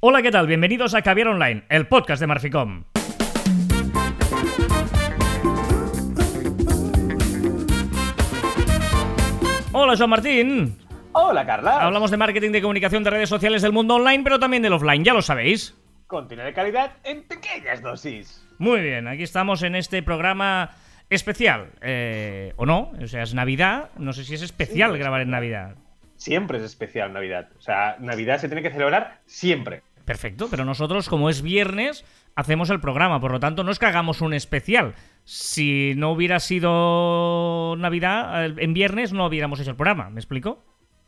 Hola, ¿qué tal? Bienvenidos a Caviar Online, el podcast de Marficom. Hola, Joan Martín. Hola, Carla. Hablamos de marketing de comunicación de redes sociales del mundo online, pero también del offline, ya lo sabéis. Contenido de calidad en pequeñas dosis. Muy bien, aquí estamos en este programa especial. eh, ¿O no? O sea, es Navidad. No sé si es especial Sí, grabar en. Navidad. Siempre es especial Navidad. O sea, Navidad se tiene que celebrar siempre. Perfecto, pero nosotros, como es viernes, hacemos el programa. Por lo tanto, no es que hagamos un especial. Si no hubiera sido Navidad, en viernes no hubiéramos hecho el programa. ¿Me explico?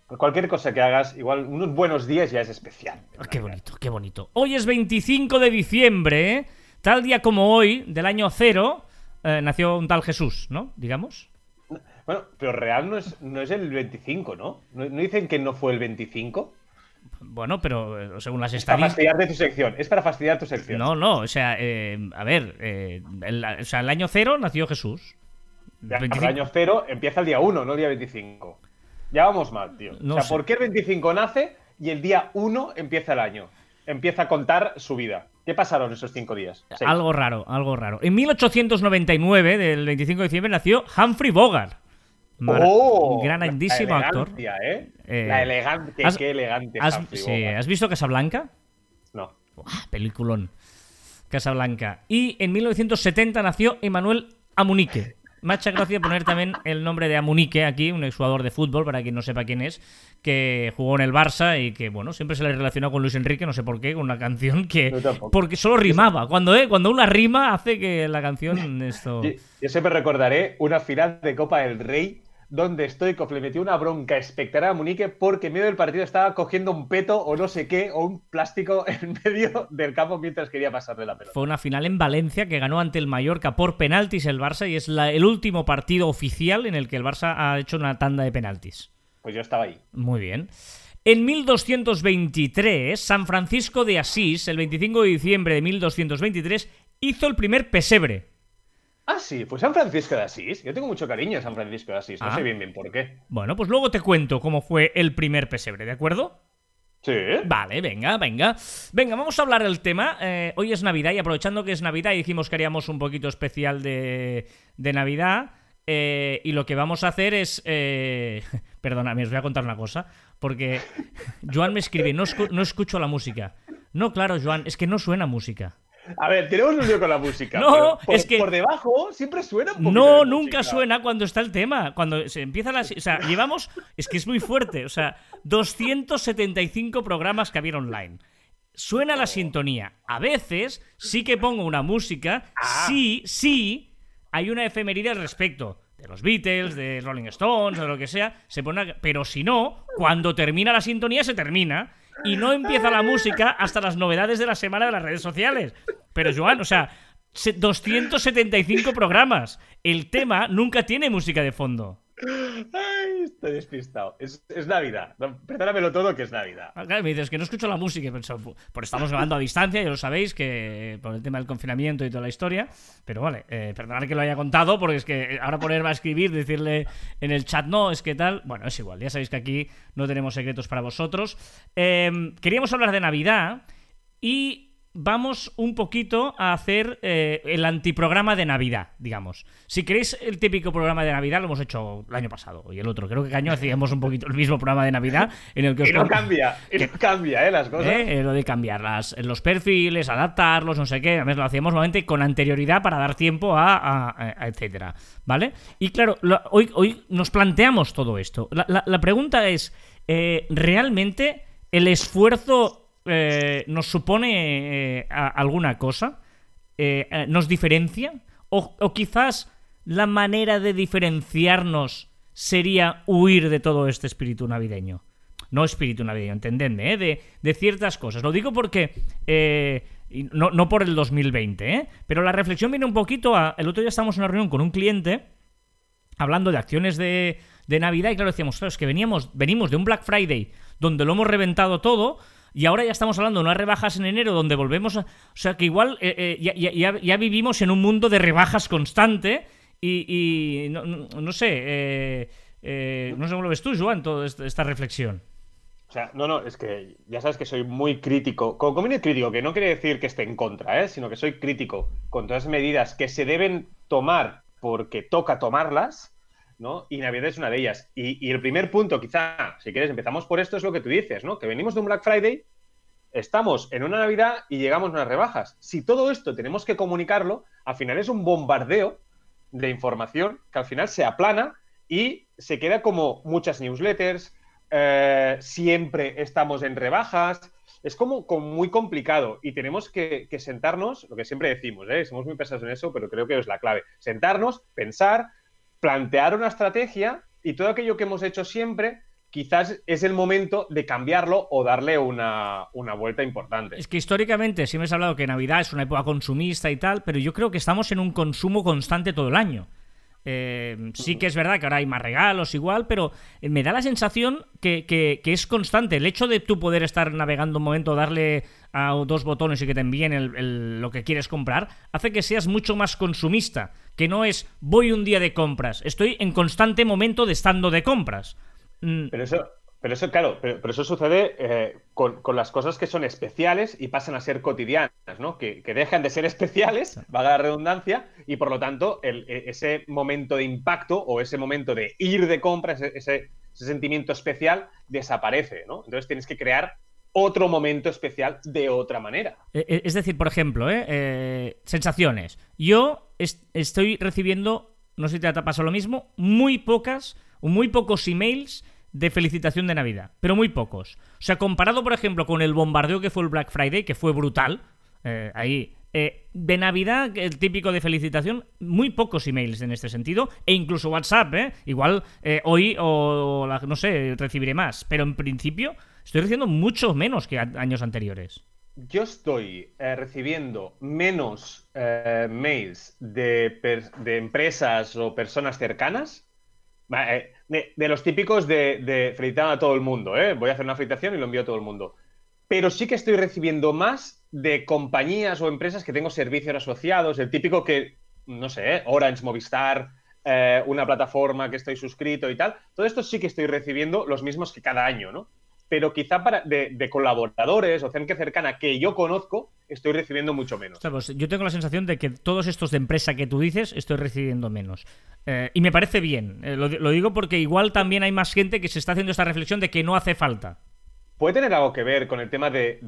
Cualquier cosa que hagas, igual unos buenos días ya es especial. Ah, Qué bonito, qué bonito. Hoy es 25 de diciembre, ¿eh? tal día como hoy, del año cero, eh, nació un tal Jesús, ¿no? Digamos. Bueno, pero real no es, no es el 25, ¿no? ¿no? no dicen que no fue el 25? Bueno, pero eh, según las Es para estadísticas... fastidiar de tu sección. Es para fastidiar tu sección. No, no, o sea, eh, a ver, eh, el, o sea, el año cero nació Jesús. Ya, 25 El año cero empieza el día 1, no el día 25. Ya vamos mal, tío. No o sea, sé. ¿por qué el 25 nace y el día 1 empieza el año? Empieza a contar su vida. ¿Qué pasaron esos cinco días? Seis. Algo raro, algo raro. En 1899, del 25 de diciembre, nació Humphrey Bogart. Mara- ¡Oh! grandísimo La actor. ¿eh? Eh, la elegante, has- qué elegante. ¿Has, Humphrey sí. ¿Has visto Casablanca? No. Buah, peliculón. Casablanca. Y en 1970 nació Emanuel Amunique. Me ha hecho gracia poner también el nombre de Amunique aquí, un exjugador de fútbol, para quien no sepa quién es, que jugó en el Barça y que, bueno, siempre se le relaciona con Luis Enrique, no sé por qué, con una canción que... Porque solo rimaba. Cuando, eh, cuando una rima hace que la canción... esto... Yo, yo siempre recordaré una final de Copa del Rey donde Stoikov le metió una bronca espectacular a Munique porque en medio del partido estaba cogiendo un peto o no sé qué o un plástico en medio del campo mientras quería pasarle la pelota. Fue una final en Valencia que ganó ante el Mallorca por penaltis el Barça y es la- el último partido oficial en el que el Barça ha hecho una tanda de penaltis. Pues yo estaba ahí. Muy bien. En 1223, San Francisco de Asís, el 25 de diciembre de 1223, hizo el primer pesebre. Ah, sí, fue San Francisco de Asís. Yo tengo mucho cariño a San Francisco de Asís. No Ah. sé bien bien por qué. Bueno, pues luego te cuento cómo fue el primer pesebre, ¿de acuerdo? Sí. Vale, venga, venga. Venga, vamos a hablar del tema. Eh, hoy es Navidad y aprovechando que es Navidad y dijimos que haríamos un poquito especial de, de Navidad. eh, y lo que vamos a hacer es... Eh... Perdóname, os voy a contar una cosa. Porque Joan me escribe, no, escu- no escucho la música. No, claro, Joan, es que no suena música. A ver, tenemos un lío con la música. No, por, es que- por debajo siempre suena un No, nunca música. suena cuando está el tema. Cuando se empieza la. O sea, llevamos. Es que es muy fuerte. O sea, 275 programas que había online. Suena la sintonía. A veces sí que pongo una música. Ah. Sí, sí. Hay una efemeride al respecto. De los Beatles, de Rolling Stones, de lo que sea. Se pone. una- Pero si no, cuando termina la sintonía, se termina. Y no empieza la música hasta las novedades de la semana de las redes sociales. Pero, Joan, o sea, se- 275 programas. El tema nunca tiene música de fondo. Ay, estoy despistado. Es, Navidad. Perdónamelo todo que es Navidad. Ah, Claro, me dices que no escucho la música. "Pu- Por estamos grabando a distancia, ya lo sabéis, que por el tema del confinamiento y toda la historia. Pero vale, eh, perdonad que lo haya contado, porque es que ahora ponerme a escribir, decirle en el chat, no, es que tal. Bueno, es igual, ya sabéis que aquí no tenemos secretos para vosotros. Eh, queríamos hablar de Navidad y vamos un poquito a hacer eh, el antiprograma de Navidad, digamos. Si queréis el típico programa de Navidad, lo hemos hecho el año pasado y el otro. Creo que el año hacíamos un poquito el mismo programa de Navidad en el que os Y no cambia. Y no cambia, ¿eh? Las cosas. ¿eh? Eh, lo de cambiar las- los perfiles, adaptarlos, no sé qué. Además, lo hacíamos normalmente con anterioridad para dar tiempo a, a- a- a etcétera. ¿Vale? Y claro, lo- hoy, hoy nos planteamos todo esto. La, la- la pregunta es: eh, ¿realmente el esfuerzo eh, nos supone eh, alguna cosa? Eh, eh, ¿Nos diferencia? O, quizás la manera de diferenciarnos sería huir de todo este espíritu navideño. No espíritu navideño, entendedme, de, de ciertas cosas. Lo digo porque. no, no por el 2020, ¿eh? Pero la reflexión viene un poquito a. El otro día estábamos en una reunión con un cliente hablando de acciones de, de Navidad y claro, decíamos, claro, es que veníamos, venimos de un Black Friday donde lo hemos reventado todo y ahora ya estamos hablando de unas rebajas en enero donde volvemos a... O sea, que igual eh, eh, ya, ya- vivimos en un mundo de rebajas constante y, no, no- sé, eh, eh, no sé cómo lo ves tú, Joan, toda esta, reflexión. O sea, no, no, es que ya sabes que soy muy crítico. Como comino crítico, que no quiere decir que esté en contra, ¿eh? sino que soy crítico con todas las medidas que se deben tomar porque toca tomarlas, ¿no? Y Navidad es una de ellas. Y, el primer punto, quizá, si quieres, empezamos por esto, es lo que tú dices, ¿no? Que venimos de un Black Friday, estamos en una Navidad y llegamos a unas rebajas. Si todo esto tenemos que comunicarlo, al final es un bombardeo de información que al final se aplana y se queda como muchas newsletters, eh, siempre estamos en rebajas. Es como, muy complicado y tenemos que, sentarnos, lo que siempre decimos, ¿eh? somos muy pesados en eso, pero creo que es la clave. Sentarnos, pensar, plantear una estrategia y todo aquello que hemos hecho siempre, quizás es el momento de cambiarlo o darle una, una, vuelta importante. Es que históricamente siempre se ha hablado que Navidad es una época consumista y tal, pero yo creo que estamos en un consumo constante todo el año. Eh, sí que es verdad que ahora hay más regalos igual, pero me da la sensación que, es constante. El hecho de tú poder estar navegando un momento, darle a dos botones y que te envíen lo que quieres comprar, hace que seas mucho más consumista. Que no es voy un día de compras, estoy en constante momento de estando de compras. Mm. Pero eso, pero eso, claro, pero, eso sucede eh, con, las cosas que son especiales y pasan a ser cotidianas, ¿no? Que, dejan de ser especiales, valga la redundancia, y por lo tanto e, ese momento de impacto o ese momento de ir de compra, ese, sentimiento especial, desaparece, ¿no? Entonces tienes que crear otro momento especial de otra manera. E, e, es decir, por ejemplo, ¿eh? Eh, sensaciones. Yo estoy recibiendo, no sé si te ha pasado lo mismo, muy pocas, muy pocos emails de felicitación de Navidad, pero muy pocos. O sea, comparado, por ejemplo, con el bombardeo que fue el Black Friday, que fue brutal, eh, ahí, eh, de Navidad, el típico de felicitación, muy pocos emails en este sentido, e incluso WhatsApp, ¿eh? Igual eh, hoy o, no sé, recibiré más, pero en principio estoy recibiendo mucho menos que años anteriores. Yo estoy recibiendo menos mails de, de empresas o personas cercanas eh, de, los típicos de, felicitar a todo el mundo, ¿eh? Voy a hacer una felicitación y lo envío a todo el mundo. Pero sí que estoy recibiendo más de compañías o empresas que tengo servicios asociados, el típico que, no sé, ¿eh? Orange, Movistar, una plataforma que estoy suscrito y tal. Todo esto sí que estoy recibiendo los mismos que cada año, ¿no? Pero quizá para de, colaboradores o gente cercana que yo conozco, estoy recibiendo mucho menos. Pues yo tengo la sensación de que todos estos de empresa que tú dices, estoy recibiendo menos. Eh, y me parece bien. Eh, lo, digo porque igual también hay más gente que se está haciendo esta reflexión de que no hace falta. ¿Puede tener algo que ver con el tema de,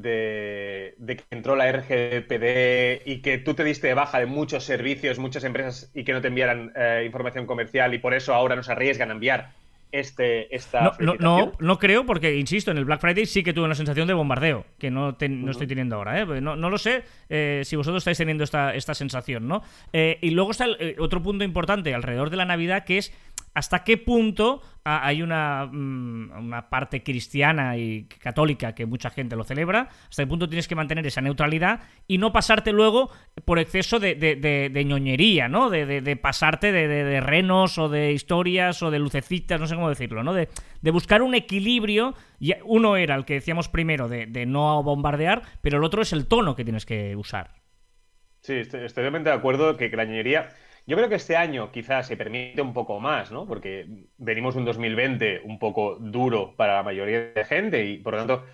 que entró la RGPD y que tú te diste de baja de muchos servicios, muchas empresas y que no te enviaran eh, información comercial y por eso ahora nos arriesgan a enviar este, esta. No, no, no, creo, porque, insisto, en el Black Friday sí que tuve una sensación de bombardeo, que no, no estoy teniendo ahora. ¿eh? No, no, lo sé eh, si vosotros estáis teniendo esta, esta sensación, ¿no? Eh, y luego está el, otro punto importante alrededor de la Navidad, que es hasta qué punto hay una, mm, una, parte cristiana y católica que mucha gente lo celebra, hasta qué punto tienes que mantener esa neutralidad y no pasarte luego por exceso de, de, ñoñería, ¿no? De, pasarte de, renos o de historias o de lucecitas, no sé cómo decirlo, ¿no? De, buscar un equilibrio. Y uno era el que decíamos primero de, no bombardear, pero el otro es el tono que tienes que usar. Sí, estoy, totalmente de acuerdo que la ñoñería yo creo que este año quizás se permite un poco más, ¿no? Porque venimos de un 2020 un poco duro para la mayoría de gente y por lo tanto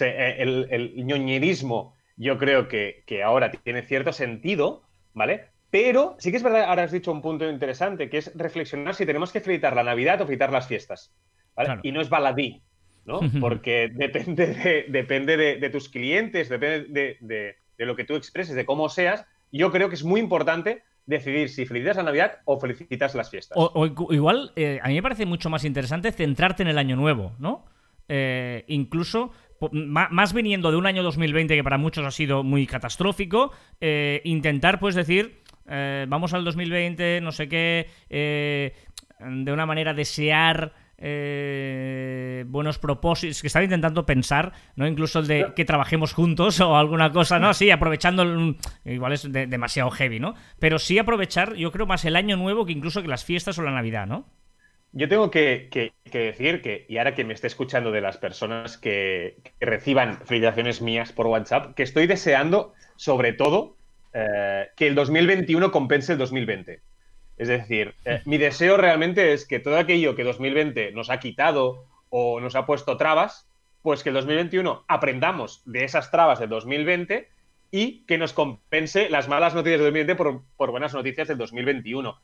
eh, el, el ñoñerismo yo creo que, ahora tiene cierto sentido, ¿vale? Pero sí que es verdad, ahora has dicho un punto interesante, que es reflexionar si tenemos que felicitar la Navidad o felicitar las fiestas, ¿vale? Y no es baladí, ¿no? Porque depende de, depende de, tus clientes, depende de, lo que tú expreses, de cómo seas. Yo creo que es muy importante decidir si felicitas la Navidad o felicitas las fiestas. O, igual, eh, a mí me parece mucho más interesante centrarte en el año nuevo, ¿no? Eh, incluso más viniendo de un año 2020 que para muchos ha sido muy catastrófico, eh, intentar pues decir, vamos al 2020, no sé qué, de una manera desear eh, buenos propósitos, que estaba intentando pensar, ¿no? Incluso el de que trabajemos juntos o alguna cosa, ¿no? Sí, aprovechando, igual es demasiado heavy, ¿no? Pero sí aprovechar, yo creo, más el año nuevo que incluso que las fiestas o la Navidad, ¿no? Yo tengo que, decir que, y ahora que me esté escuchando de las personas que, reciban felicitaciones mías por WhatsApp, que estoy deseando, sobre todo, eh, que el 2021 compense el 2020. Es decir, eh, mi deseo realmente es que todo aquello que 2020 nos ha quitado o nos ha puesto trabas, pues que el 2021 aprendamos de esas trabas del 2020 y que nos compense las malas noticias del 2020 por, por buenas noticias del 2021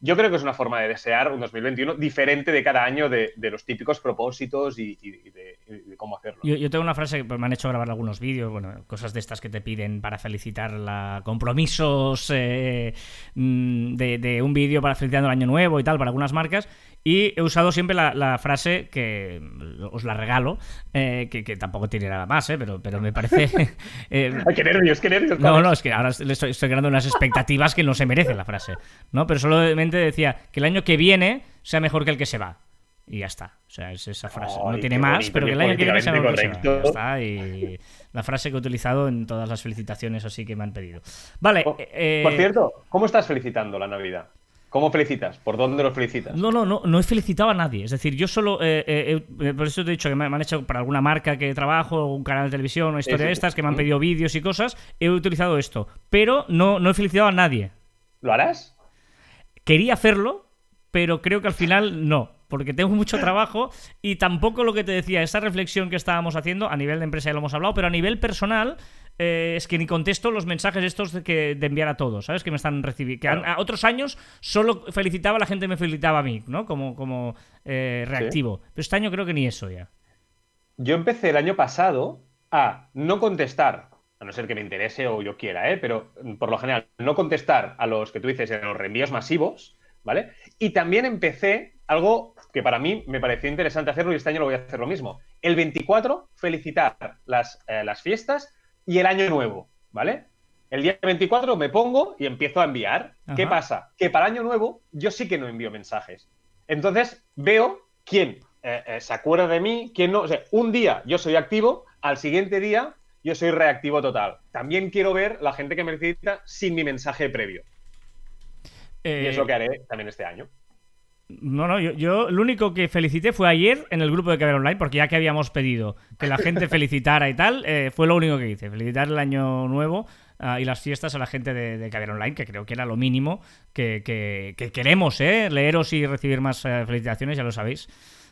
yo creo que es una forma de desear un 2021 diferente de cada año de, los típicos propósitos y, de, cómo hacerlo. Yo, tengo una frase que me han hecho grabar algunos vídeos, bueno, cosas de estas que te piden para felicitar la compromisos eh, mm, de, un vídeo para felicitando el año nuevo y tal para algunas marcas. Y he usado siempre la, frase que os la regalo, eh, que, tampoco tiene nada más, eh, pero, pero me parece. Eh, qué nervios, qué nervios. No, no, es que ahora estoy, estoy creando unas expectativas que no se merece la frase. ¿no? Pero solamente decía que el año que viene sea mejor que el que se va. Y ya está. O sea, es esa frase. no tiene más, pero que el año que viene sea mejor que el que se va. Ya está. Y la frase que he utilizado en todas las felicitaciones así que me han pedido. Vale. por cierto, ¿cómo estás felicitando la Navidad? ¿Cómo felicitas? ¿Por dónde lo felicitas? No, no, no, no he felicitado a nadie. Es decir, yo solo. Eh, eh, eh, por eso te he dicho que me, han hecho para alguna marca que trabajo, un canal de televisión, una historia de estas, que me han pedido vídeos y cosas. He utilizado esto. Pero no, no he felicitado a nadie. ¿Lo harás? Quería hacerlo, pero creo que al final no. Porque tengo mucho trabajo y tampoco lo que te decía, esa reflexión que estábamos haciendo, a nivel de empresa ya lo hemos hablado, pero a nivel personal, eh, es que ni contesto los mensajes estos de, que, de enviar a todos, ¿sabes? Que me están recibiendo. Que a otros años solo felicitaba, la gente me felicitaba a mí, ¿no? Como, como eh, reactivo. Pero este año creo que ni eso ya. Yo empecé el año pasado a no contestar, a no ser que me interese o yo quiera, ¿eh? Pero por lo general, no contestar a los que tú dices en los reenvíos masivos, ¿vale? Y también empecé algo que para mí me pareció interesante hacerlo y este año lo voy a hacer lo mismo. El 24, felicitar las, eh, las fiestas y el año nuevo, ¿vale? El día 24 me pongo y empiezo a enviar. ¿Qué pasa? Que para año nuevo yo sí que no envío mensajes. Entonces veo quién eh, eh, se acuerda de mí, quién no. O sea, un día yo soy activo, al siguiente día yo soy reactivo total. También quiero ver la gente que me necesita sin mi mensaje previo. Y es lo eh, que haré también este año. No, no, yo, yo, lo único que felicité fue ayer en el grupo de Caber Online, porque ya que habíamos pedido que la gente felicitara y tal, eh, fue lo único que hice, felicitar el año nuevo ah, y las fiestas a la gente de, de Caber Online, que creo que era lo mínimo que, que, queremos, ¿eh? Leeros y recibir más eh, felicitaciones, ya lo sabéis.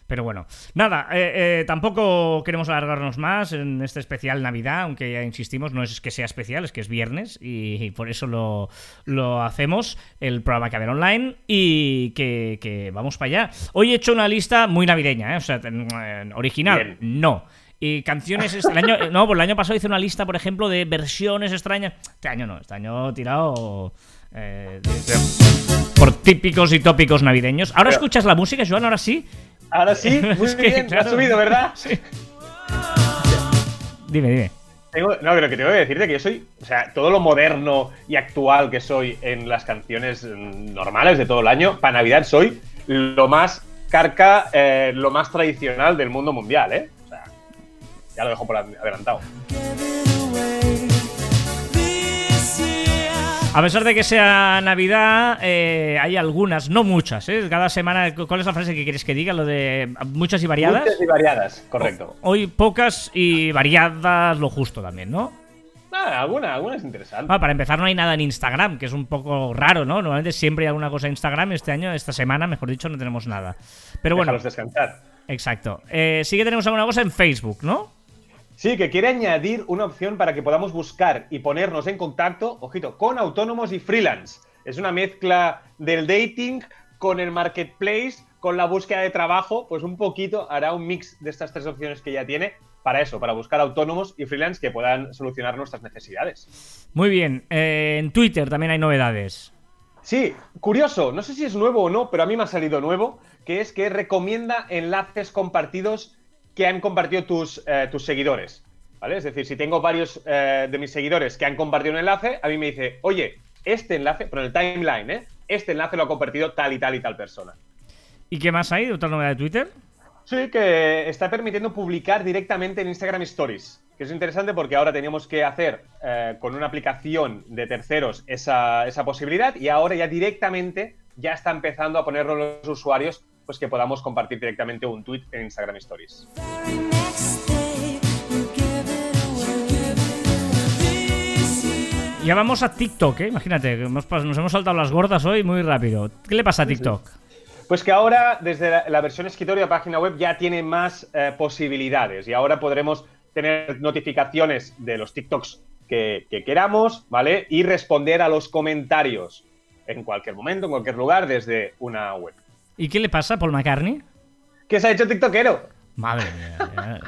Pero bueno, nada, eh, eh, tampoco queremos alargarnos más en este especial Navidad, aunque ya insistimos, no es que sea especial, es que es viernes y, por eso lo, hacemos, el programa que haber online y que, vamos para allá. Hoy he hecho una lista muy navideña, ¿eh? o sea, original, no. Y canciones. El año, no, pues el año pasado hice una lista, por ejemplo, de versiones extrañas. Este año no, este año tirado. por típicos y tópicos navideños. Ahora escuchas la música, Joan, ahora sí. Ahora sí, muy bien, ha subido, ¿verdad? Sí. Dime, dime. no, pero que tengo que decirte que yo soy, o sea, todo lo moderno y actual que soy en las canciones normales de todo el año, para Navidad soy lo más carca, eh, lo más tradicional del mundo mundial, ¿eh? O sea, ya lo dejo por adelantado. A pesar de que sea Navidad, eh, hay algunas, no muchas, ¿eh? Cada semana, ¿cuál es la frase que quieres que diga? Lo de muchas y variadas. Muchas y variadas, correcto. Hoy pocas y variadas lo justo también, ¿no? Ah, alguna, alguna es interesante. Ah, para empezar, no hay nada en Instagram, que es un poco raro, ¿no? Normalmente siempre hay alguna cosa en Instagram. Este año, esta semana, mejor dicho, no tenemos nada. Pero bueno. descansar. Exacto. Eh, sí que tenemos alguna cosa en Facebook, ¿no? Sí, que quiere añadir una opción para que podamos buscar y ponernos en contacto, ojito, con autónomos y freelance. Es una mezcla del dating con el marketplace, con la búsqueda de trabajo, pues un poquito hará un mix de estas tres opciones que ya tiene para eso, para buscar autónomos y freelance que puedan solucionar nuestras necesidades. Muy bien, eh, en Twitter también hay novedades. Sí, curioso, no sé si es nuevo o no, pero a mí me ha salido nuevo, que es que recomienda enlaces compartidos que han compartido tus, eh, tus seguidores. ¿Vale? Es decir, si tengo varios eh, de mis seguidores que han compartido un enlace, a mí me dice, oye, este enlace, pero en el timeline, ¿eh? Este enlace lo ha compartido tal y tal y tal persona. ¿Y qué más hay? ¿Otra novedad de Twitter? Sí, que está permitiendo publicar directamente en Instagram Stories. Que es interesante porque ahora teníamos que hacer eh, con una aplicación de terceros esa, esa posibilidad y ahora ya directamente ya está empezando a ponerlo los usuarios pues que podamos compartir directamente un tweet en Instagram Stories. Ya vamos a TikTok, ¿eh? Imagínate, nos hemos saltado las gordas hoy muy rápido. ¿Qué le pasa a TikTok? Pues que ahora, desde la, la versión escritorio de página web, ya tiene más eh, posibilidades y ahora podremos tener notificaciones de los TikToks que, que queramos, ¿vale? Y responder a los comentarios en cualquier momento, en cualquier lugar, desde una web. ¿Y qué le pasa a Paul McCartney? ¿Qué se ha hecho TikTokero? Madre mía. ya.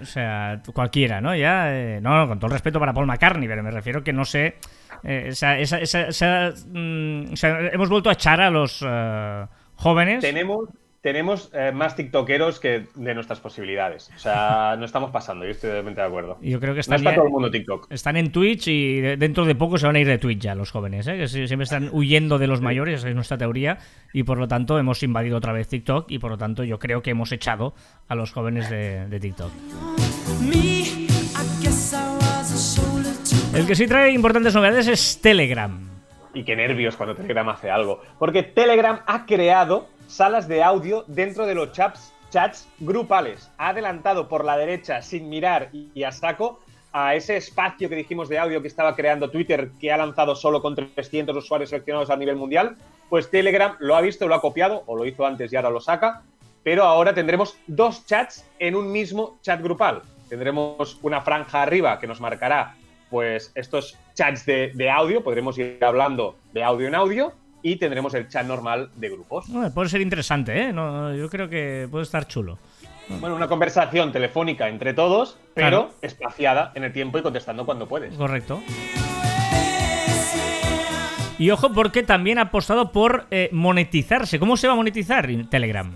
O sea, cualquiera, ¿no? Ya, eh, no, no, con todo el respeto para Paul McCartney, pero me refiero que no sé. eh, esa- esa- esa- mm, o sea, hemos vuelto a echar a los eh, jóvenes. Tenemos, tenemos eh, más TikTokeros que de nuestras posibilidades. O sea, no estamos pasando, yo estoy totalmente de acuerdo. Yo creo que No están, está ya- todo el mundo TikTok. están en Twitch y de- dentro de poco se van a ir de Twitch ya los jóvenes, ¿eh? que sí- siempre están huyendo de los mayores, esa es nuestra teoría, y por lo tanto hemos invadido otra vez TikTok y por lo tanto yo creo que hemos echado a los jóvenes de, de TikTok. El que sí trae importantes novedades es Telegram. Y qué nervios cuando Telegram hace algo. Porque Telegram ha creado salas de audio dentro de los chats, grupales. Ha adelantado por la derecha sin mirar y, a saco a ese espacio que dijimos de audio que estaba creando Twitter, que ha lanzado solo con 300 usuarios seleccionados a nivel mundial. Pues Telegram lo ha visto, lo ha copiado, o lo hizo antes y ahora lo saca. Pero ahora tendremos dos chats en un mismo chat grupal. Tendremos una franja arriba que nos marcará pues estos chats de audio, podremos ir hablando de audio en audio y tendremos el chat normal de grupos. Bueno, puede ser interesante, ¿eh? No, yo creo que puede estar chulo. Bueno, una conversación telefónica entre todos, pero Claro. espaciada en el tiempo y contestando cuando puedes. Correcto. Y ojo porque también ha apostado por eh, monetizarse. ¿Cómo se va a monetizar Telegram?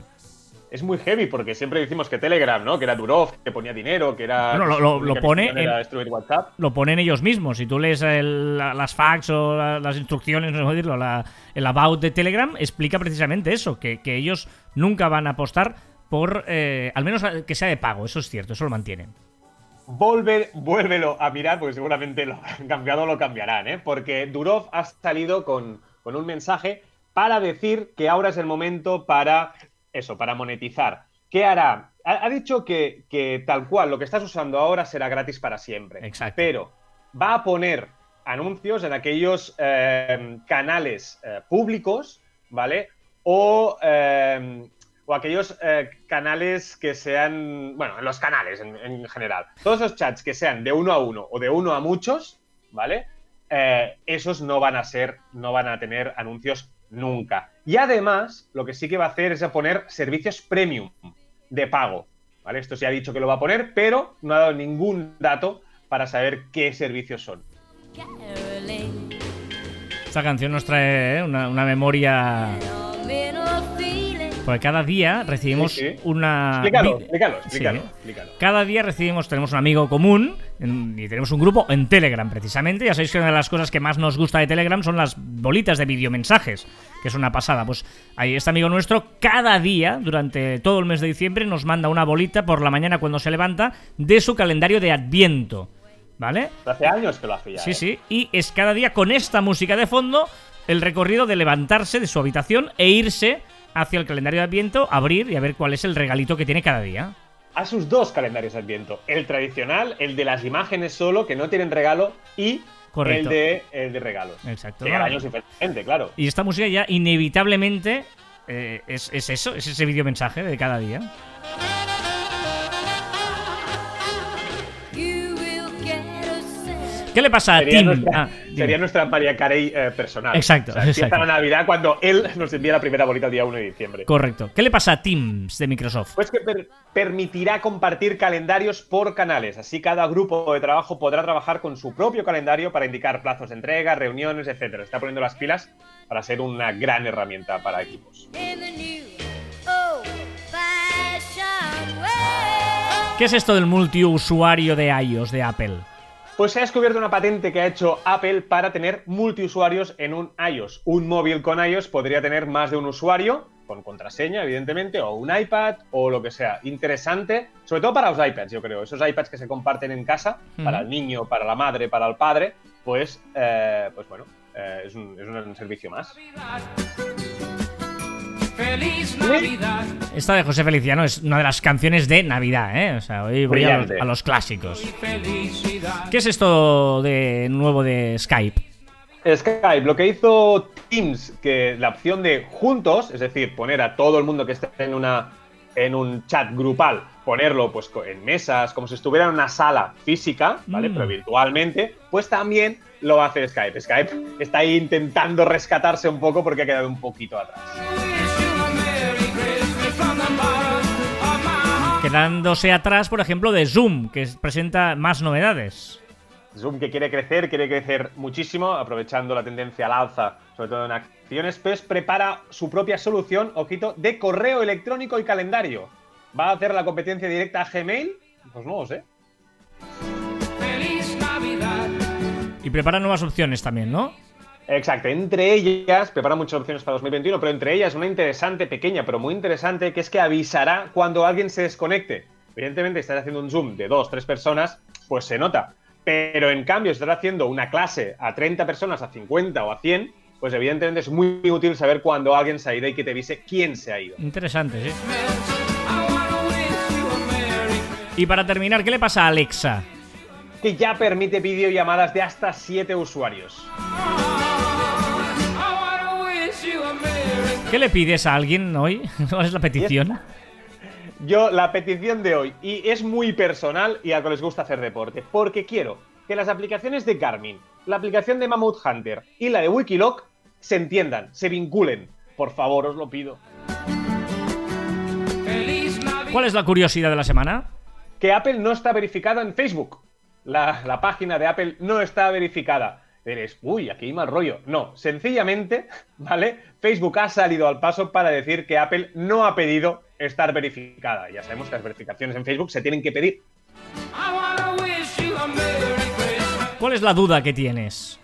Es muy heavy porque siempre decimos que Telegram, ¿no? Que era Durov, que ponía dinero, que era. Bueno, lo- lo- lo pone en- WhatsApp. Lo ponen ellos mismos. Si tú lees el- las facts o la- las instrucciones, no sé cómo decirlo, la- el about de Telegram, explica precisamente eso, que, que ellos nunca van a apostar por, eh, al menos que sea de pago, eso es cierto, eso lo mantienen. Volve, vuélvelo a mirar, porque seguramente lo han cambiado lo cambiarán, ¿eh? Porque Durov ha salido con, con un mensaje para decir que ahora es el momento para eso, para monetizar. ¿Qué hará? Ha, ha dicho que, que tal cual, lo que estás usando ahora será gratis para siempre. Exacto. Pero va a poner anuncios en aquellos eh, canales eh, públicos, ¿vale? O, eh, o aquellos canales que sean, bueno, en los canales en, en general. Todos esos chats que sean de uno a uno o de uno a muchos, ¿vale? Esos no van a ser, no van a tener anuncios nunca. Y además, lo que sí que va a hacer es a poner servicios premium de pago, ¿vale? Esto se ha dicho que lo va a poner, pero no ha dado ningún dato para saber qué servicios son. Esta canción nos trae eh, una, una memoria... Porque cada día recibimos Sí, sí. una... Explícalo, explícalo, Sí. explícalo, explícalo. Cada día recibimos, tenemos un amigo común en- y tenemos un grupo en Telegram precisamente. Ya sabéis que una de las cosas que más nos gusta de Telegram son las bolitas de videomensajes, que es una pasada. Pues ahí este amigo nuestro cada día, durante todo el mes de diciembre, nos manda una bolita por la mañana cuando se levanta de su calendario de Adviento. ¿Vale? Hace años que lo hace ya. Sí, ¿eh? sí. Y es cada día con esta música de fondo el recorrido de levantarse de su habitación e irse hacia el calendario de Adviento, abrir y a ver cuál es el regalito que tiene cada día. A sus dos calendarios de Adviento. El tradicional, el de las imágenes solo, que no tienen regalo, y Correcto. el de, el de regalos. Exacto. Que cada año es diferente, claro. Y esta música ya inevitablemente eh, es, es eso, es ese videomensaje de cada día. ¿Qué le pasa a Sería, Tim? nuestra, Ah, sería nuestra María Carey eh, personal. Exacto, O sea, empieza la Navidad cuando él nos envía la primera bolita el día 1 de diciembre. Correcto. ¿Qué le pasa a Teams de Microsoft? Pues que per- permitirá compartir calendarios por canales. Así cada grupo de trabajo podrá trabajar con su propio calendario para indicar plazos de entrega, reuniones, etcétera. Está poniendo las pilas para ser una gran herramienta para equipos. ¿Qué es esto del multiusuario de iOS de Apple? Pues se ha descubierto una patente que ha hecho Apple para tener multiusuarios en un iOS. Un móvil con iOS podría tener más de un usuario, con contraseña, evidentemente, o un iPad, o lo que sea. Interesante, sobre todo para los iPads, yo creo. Esos iPads que se comparten en casa, para el niño, para la madre, para el padre, pues, eh, pues bueno, eh, es, un, es un servicio más. Feliz Navidad. Esta de José Feliciano es una de las canciones de Navidad, ¿eh? O sea, hoy voy a los, a los clásicos. ¿Qué es esto de nuevo de Skype? Skype, lo que hizo Teams, que la opción de juntos, es decir, poner a todo el mundo que esté en una en un chat grupal, ponerlo pues en mesas, como si estuviera en una sala física, ¿vale? Mm. Pero virtualmente, pues también lo hacer Skype. Skype está ahí intentando rescatarse un poco porque ha quedado un poquito atrás. Quedándose atrás, por ejemplo, de Zoom, que es- presenta más novedades. Zoom que quiere crecer, quiere crecer muchísimo, aprovechando la tendencia al alza, sobre todo en acciones, pues prepara su propia solución, ojito, de correo electrónico y calendario. ¿Va a hacer la competencia directa a Gmail? Pues no lo sé. Feliz Navidad. Y prepara nuevas opciones también, ¿no? Exacto, entre ellas, prepara muchas opciones para 2021, pero entre ellas una interesante, pequeña, pero muy interesante, que es que avisará cuando alguien se desconecte. Evidentemente, estás haciendo un Zoom de dos, tres personas, pues se nota. Pero en cambio, si estás haciendo una clase a 30 personas, a 50 o a 100, pues evidentemente es muy útil saber cuando alguien se ha ido y que te avise quién se ha ido. Interesante, sí. Y para terminar, ¿qué le pasa a Alexa? Que ya permite videollamadas de hasta 7 usuarios. ¿Qué le pides a alguien hoy? ¿Cuál es la petición? Yo, la petición de hoy, y es muy personal y a que les gusta hacer deporte, porque quiero que las aplicaciones de Garmin, la aplicación de Mammoth Hunter y la de Wikiloc se entiendan, se vinculen. Por favor, os lo pido. ¿Cuál es la curiosidad de la semana? Que Apple no está verificada en Facebook. La, la página de Apple no está verificada. Diréis, uy, aquí hay mal rollo. No, sencillamente, ¿vale? Facebook ha salido al paso para decir que Apple no ha pedido estar verificada. Ya sabemos que las verificaciones en Facebook se tienen que pedir. ¿Cuál es la duda que tienes?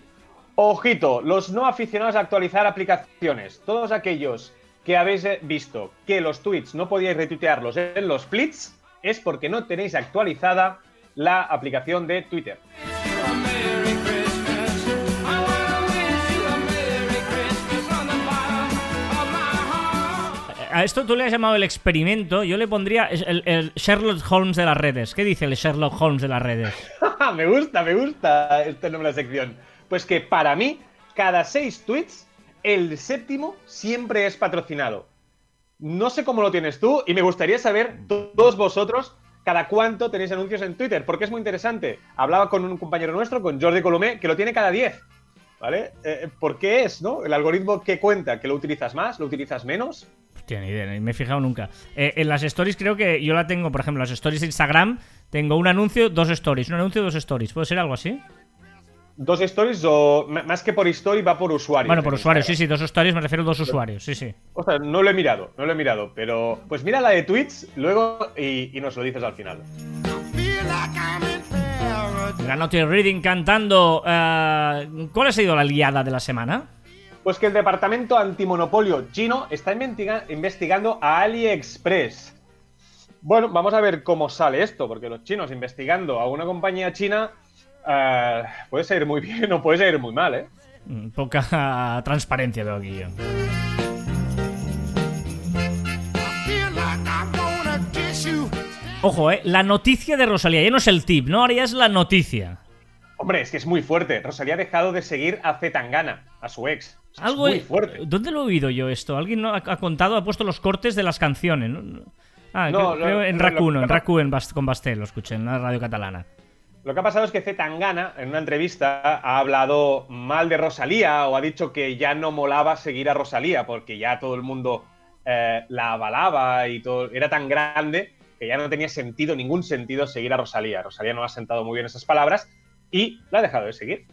Ojito, los no aficionados a actualizar aplicaciones, todos aquellos que habéis visto que los tweets no podíais retuitearlos en los splits, es porque no tenéis actualizada la aplicación de Twitter. A esto tú le has llamado el experimento, yo le pondría el, Sherlock Holmes de las redes. ¿Qué dice el Sherlock Holmes de las redes? me gusta, me gusta este nombre de sección. Pues que para mí, cada seis tweets, el séptimo siempre es patrocinado. No sé cómo lo tienes tú y me gustaría saber, todos vosotros, cada cuánto tenéis anuncios en Twitter, porque es muy interesante. Hablaba con un compañero nuestro, con Jordi Colomé, que lo tiene cada 10. ¿Vale? Eh, ¿Por qué es, no? El algoritmo que cuenta, que lo utilizas más, lo utilizas menos. Hostia, ni idea, ni me he fijado nunca. Eh, en las stories creo que yo la tengo, por ejemplo, las stories de Instagram, tengo un anuncio, dos stories, un anuncio, dos stories. ¿Puede ser algo así? Dos stories o más que por story va por usuario. Bueno, por usuarios, sí, sí, dos stories, me refiero a dos usuarios, sí, sí. O sea, no lo he mirado, no lo he mirado, pero pues mira la de tweets luego y, y nos lo dices al final. Granote Reading cantando. eh, ¿Cuál ha sido la liada de la semana? Pues que el departamento antimonopolio chino está investiga- investigando a AliExpress. Bueno, vamos a ver cómo sale esto, porque los chinos investigando a una compañía china eh, puede ser muy bien o puede ser muy mal, ¿eh? Mm, Poca transparencia veo aquí yo. Ojo, eh, la noticia de Rosalía, ya no es el tip, ¿no? Ahora ya es la noticia. Hombre, es que es muy fuerte. Rosalía ha dejado de seguir a Zetangana, a su ex. Es Algo muy fuerte. ¿Dónde lo he oído yo esto? Alguien no ha, contado, ha puesto los cortes de las canciones. ¿no? Ah, No, creo, lo- creo en lo- RAC 1, lo- en RAC 1 en Bast- con Bastel, lo escuché en la radio catalana. Lo que ha pasado es que Zetangana, en una entrevista, ha hablado mal de Rosalía o ha dicho que ya no molaba seguir a Rosalía porque ya todo el mundo eh, la avalaba y todo. Era tan grande que ya no tenía sentido, ningún sentido seguir a Rosalía. Rosalía no ha sentado muy bien esas palabras y la ha dejado de seguir.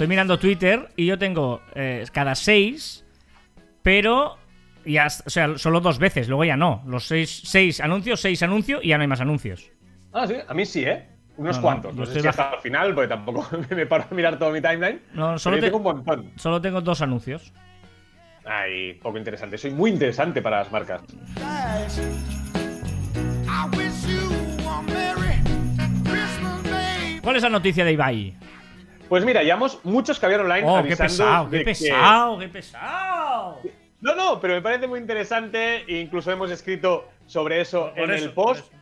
Estoy mirando Twitter y yo tengo eh, cada seis, pero ya, o sea, solo dos veces, luego ya no. Los seis, seis anuncios, seis anuncios y ya no hay más anuncios. Ah, sí, a mí sí, ¿eh? Unos No, no, cuantos. No, sé si hasta el final, porque tampoco me paro a mirar todo mi timeline. No, solo, te- tengo un montón. solo tengo dos anuncios. Ay, poco interesante. Soy muy interesante para las marcas. ¿Cuál es la noticia de Ibai? Pues mira, llevamos muchos Caviar Online Oh, qué pesado, qué que- pesado, qué pesado. No, no, pero me parece muy interesante incluso hemos escrito sobre eso Por en eso, el post.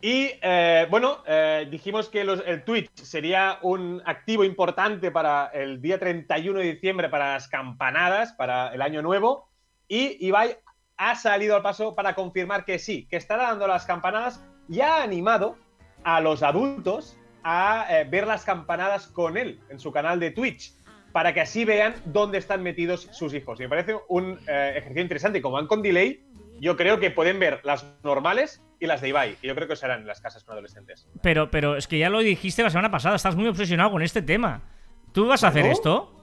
Y eh, bueno, eh, dijimos que los- el Twitch sería un activo importante para el día 31 de diciembre, para las campanadas, para el año nuevo. Y Ibai ha salido al paso para confirmar que sí, que estará dando las campanadas y ha animado a los adultos a eh, ver las campanadas con él en su canal de Twitch, para que así vean dónde están metidos sus hijos. Y me parece un eh, ejercicio interesante. Y como van con delay, yo creo que pueden ver las normales y las de Ibai, que yo creo que serán las casas con adolescentes. Pero, pero es que ya lo dijiste la semana pasada, estás muy obsesionado con este tema. ¿Tú vas a hacer ¿No? esto?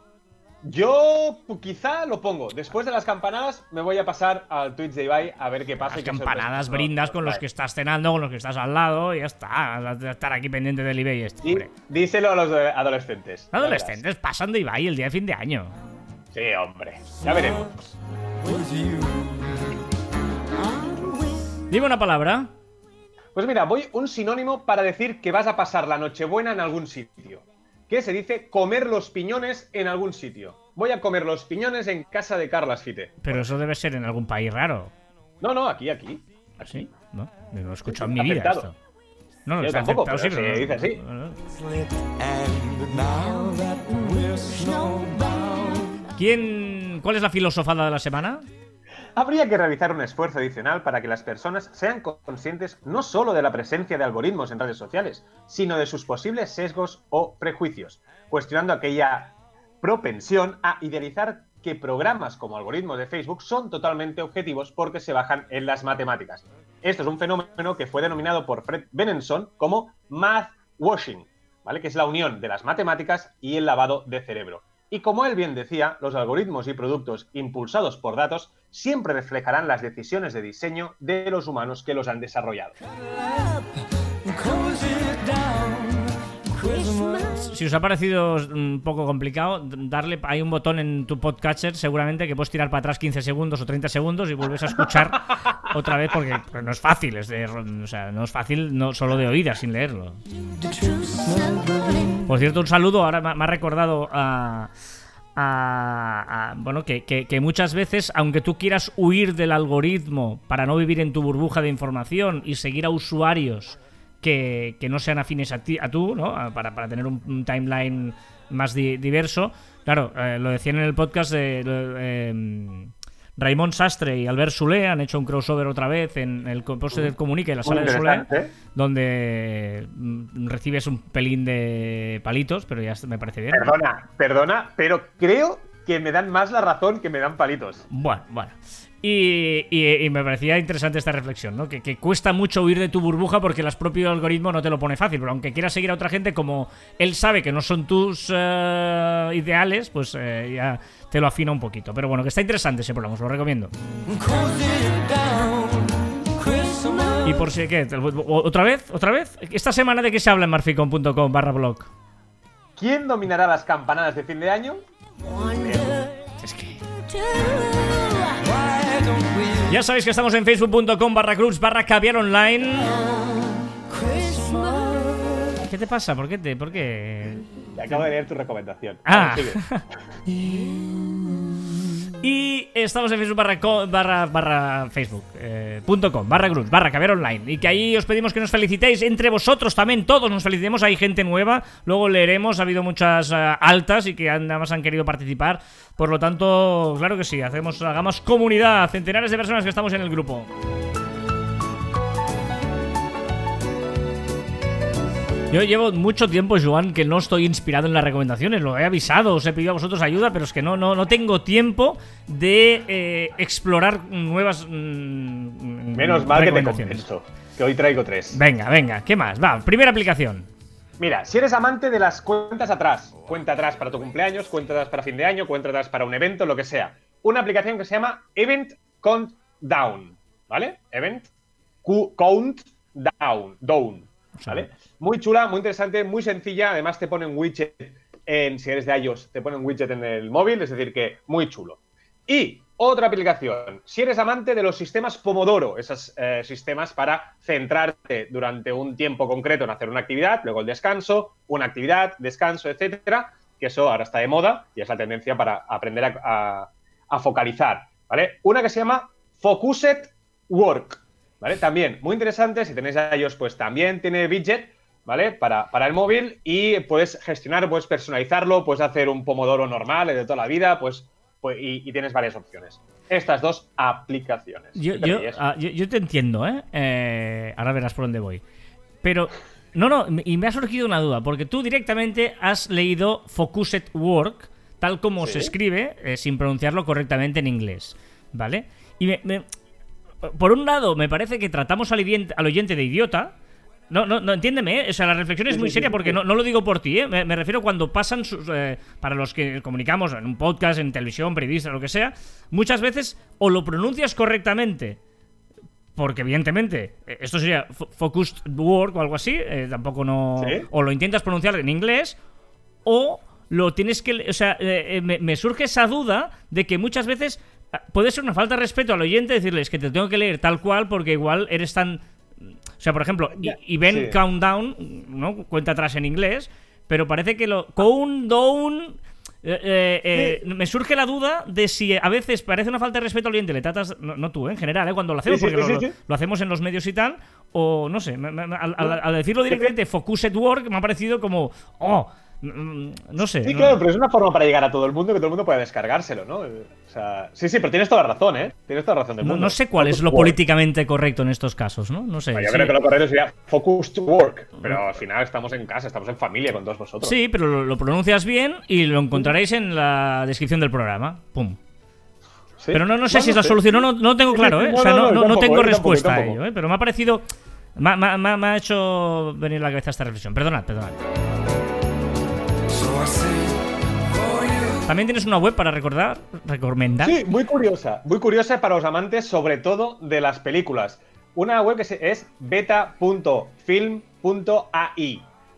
Yo quizá lo pongo. Después de las campanadas me voy a pasar al Twitch de Ibai a ver qué pasa. Las y qué campanadas brindas con los que estás cenando, con los que estás al lado y ya está. Estar aquí pendiente del eBay este, hombre. díselo a los adolescentes. Adolescentes pasan de Ibai el día de fin de año. Sí, hombre. Ya veremos. Dime una palabra. Pues mira, voy un sinónimo para decir que vas a pasar la Nochebuena en algún sitio. Que se dice comer los piñones en algún sitio. Voy a comer los piñones en casa de Carlas Fite. Pero eso debe ser en algún país raro. No, no, aquí, aquí. ¿Así? ¿No? No lo he escuchado en mi vida esto. No, no, Yo está tampoco, aceptado, sí, pero dice así. ¿Quién, ¿Cuál es la filosofada de la semana? Habría que realizar un esfuerzo adicional para que las personas sean conscientes no solo de la presencia de algoritmos en redes sociales, sino de sus posibles sesgos o prejuicios, cuestionando aquella propensión a idealizar que programas como algoritmos de Facebook son totalmente objetivos porque se bajan en las matemáticas. Esto es un fenómeno que fue denominado por Fred Benenson como math washing, ¿vale? que es la unión de las matemáticas y el lavado de cerebro. Y como él bien decía, los algoritmos y productos impulsados por datos siempre reflejarán las decisiones de diseño de los humanos que los han desarrollado. Si os ha parecido un poco complicado, darle hay un botón en tu podcatcher seguramente que puedes tirar para atrás 15 segundos o 30 segundos y vuelves a escuchar otra vez porque no es fácil, es de, o sea, no es fácil no solo de oídas sin leerlo. Por cierto, un saludo, ahora me ha recordado a... bueno, que, muchas veces, aunque tú quieras huir del algoritmo para no vivir en tu burbuja de información y seguir a usuarios que, que no sean afines a ti, a tú, ¿no? Para, para tener un, timeline más di- diverso. Claro, eh, lo decían en el podcast de... em, Raymond Sastre y Albert Soler han hecho un crossover otra vez en el post de Comunica y la Muy sala de interesante. donde mm, recibes un pelín de palitos, pero ya me parece bien. Perdona, perdona, pero creo que me dan más la razón que me dan palitos. Bueno, bueno. Y, y- y me parecía interesante esta reflexión, ¿no? Que, que cuesta mucho huir de tu burbuja porque el propio algoritmo no te lo pone fácil. Pero aunque quieras seguir a otra gente, como él sabe que no son tus eh, ideales, pues eh, ya te lo afina un poquito. Pero bueno, que está interesante ese programa, os lo recomiendo. Y por si, ¿qué? ¿O- ¿Otra vez? ¿Otra vez? ¿Esta semana de qué se habla en marficon.com barra blog? ¿Quién dominará las campanadas de fin de año? Es que... Ya sabéis que estamos en facebook.com barra cruz barra caviar online. ¿Qué te pasa? ¿Por qué te...? ¿Por qué...? Acabo de leer tu recomendación. Ah. Sigue. Y estamos en Facebook barra, barra, barra Facebook eh, barra cruz, barra caber online. Y que ahí os pedimos que nos felicitéis entre vosotros también, todos nos felicitemos. Hay gente nueva, luego leeremos, ha habido muchas eh, altas y que además han querido participar. Por lo tanto, claro que sí, hacemos, hagamos comunidad, centenares de personas que estamos en el grupo. Yo llevo mucho tiempo, Joan, que no estoy inspirado en las recomendaciones. Lo he avisado, os he pedido a vosotros ayuda, pero es que no, no, no tengo tiempo de eh, explorar nuevas. mm, Menos mal que te compenso, que hoy traigo tres. Venga, venga, ¿qué más? Va, primera aplicación. Mira, si eres amante de las cuentas atrás, cuenta atrás para tu cumpleaños, cuenta atrás para fin de año, cuenta atrás para un evento, lo que sea. Una aplicación que se llama Event Countdown, ¿vale? Event Countdown, down, ¿vale? Muy chula, muy interesante, muy sencilla. Además te pone un widget, en, si eres de iOS, te pone un widget en el móvil, es decir, que muy chulo. Y otra aplicación, si eres amante de los sistemas Pomodoro, esos eh, sistemas para centrarte durante un tiempo concreto en hacer una actividad, luego el descanso, una actividad, descanso, etcétera, que eso ahora está de moda y es la tendencia para aprender a, focalizar, ¿vale? Una que se llama Focused Work. ¿vale? También, muy interesante, si tenéis a iOS, pues también tiene widget, ¿vale? Para, para el móvil y puedes gestionar, puedes personalizarlo, puedes hacer un pomodoro normal, de toda la vida, pues, pues y, y tienes varias opciones. Estas dos aplicaciones. Yo, ah, yo- yo te entiendo, ¿eh? Eh, Ahora verás por dónde voy. Pero, no, no, y me ha surgido una duda, porque tú directamente has leído Focused Work, tal como Sí. se escribe, eh, sin pronunciarlo correctamente en inglés, ¿vale? Y me- me- por un lado, me parece que tratamos al, al oyente de idiota. No, no, no, entiéndeme, ¿eh? o sea, la reflexión es muy seria porque no, no lo digo por ti, ¿eh? me, me refiero cuando pasan, sus, eh, para los que comunicamos en un podcast, en televisión, periodista, lo que sea, muchas veces o lo pronuncias correctamente, porque evidentemente eh, esto sería fo- focused work o algo así, tampoco no... Sí. O lo intentas pronunciar en inglés, o lo tienes que... O sea, me, me surge esa duda de que muchas veces ah, puede ser una falta de respeto al oyente decirles que te tengo que leer tal cual porque igual eres tan... O sea, por ejemplo, y, y ven Sí. Countdown, ¿no? Cuenta atrás en inglés, pero parece que lo... Countdown... eh, eh, eh, Me surge la duda de si a veces parece una falta de respeto al oyente, le tratas, no, no tú, ¿eh? en general, ¿eh? cuando lo hacemos, Sí, porque sí, lo, sí, lo- sí. lo hacemos en los medios y tal, o no sé, me- me- al, al- al decirlo directamente, Focused Work, me ha parecido como, oh, no sé. Sí, no- claro, pero es una forma para llegar a todo el mundo que todo el mundo pueda descargárselo, ¿no? O sea, sí, sí, pero tienes toda la razón, ¿eh? Tienes toda la razón del no, mundo. no sé cuál es lo work. políticamente correcto en estos casos, ¿no? No sé. Yo sí. creo que lo correcto sería focused work, pero al final estamos en casa, estamos en familia con todos vosotros. Sí, pero lo, lo pronuncias bien y lo encontraréis en la descripción del programa. Pum. Sí. Pero no, no sé Bueno, si es la solución, no, no, no tengo claro, ¿eh? o sea, no, tampoco, tengo tampoco, respuesta a ello, ¿eh? Pero me ha parecido. Me, ha- me me hecho venir a la cabeza esta reflexión. Perdonad, perdonad. También tienes una web para recordar, recomendar. Sí, muy curiosa. Muy curiosa para los amantes, sobre todo de las películas. Una web que es beta.film.ai,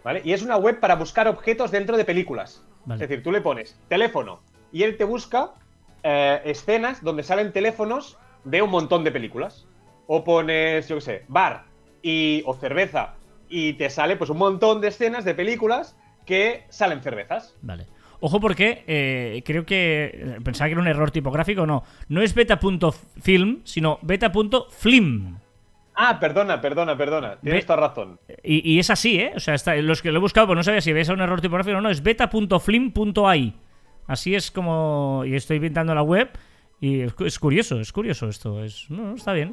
¿vale? Y es una web para buscar objetos dentro de películas. Vale. Es decir, tú le pones teléfono y él te busca eh, escenas donde salen teléfonos de un montón de películas. O pones, yo qué sé, bar y, o cerveza y te sale pues un montón de escenas de películas que salen cervezas. Vale. Ojo porque eh, creo que eh, pensaba que era un error tipográfico, no. No es beta.film, sino beta.flim. Ah, perdona, perdona, perdona. Tienes Ve- toda razón. Y, y es así, ¿eh? O sea, está- los que lo he buscado, pues no sabía si ves un error tipográfico o no. Es beta.flim.ai. Así es como. Y estoy pintando la web. Y es, cu- es curioso, es curioso esto. Es, no, no, está bien.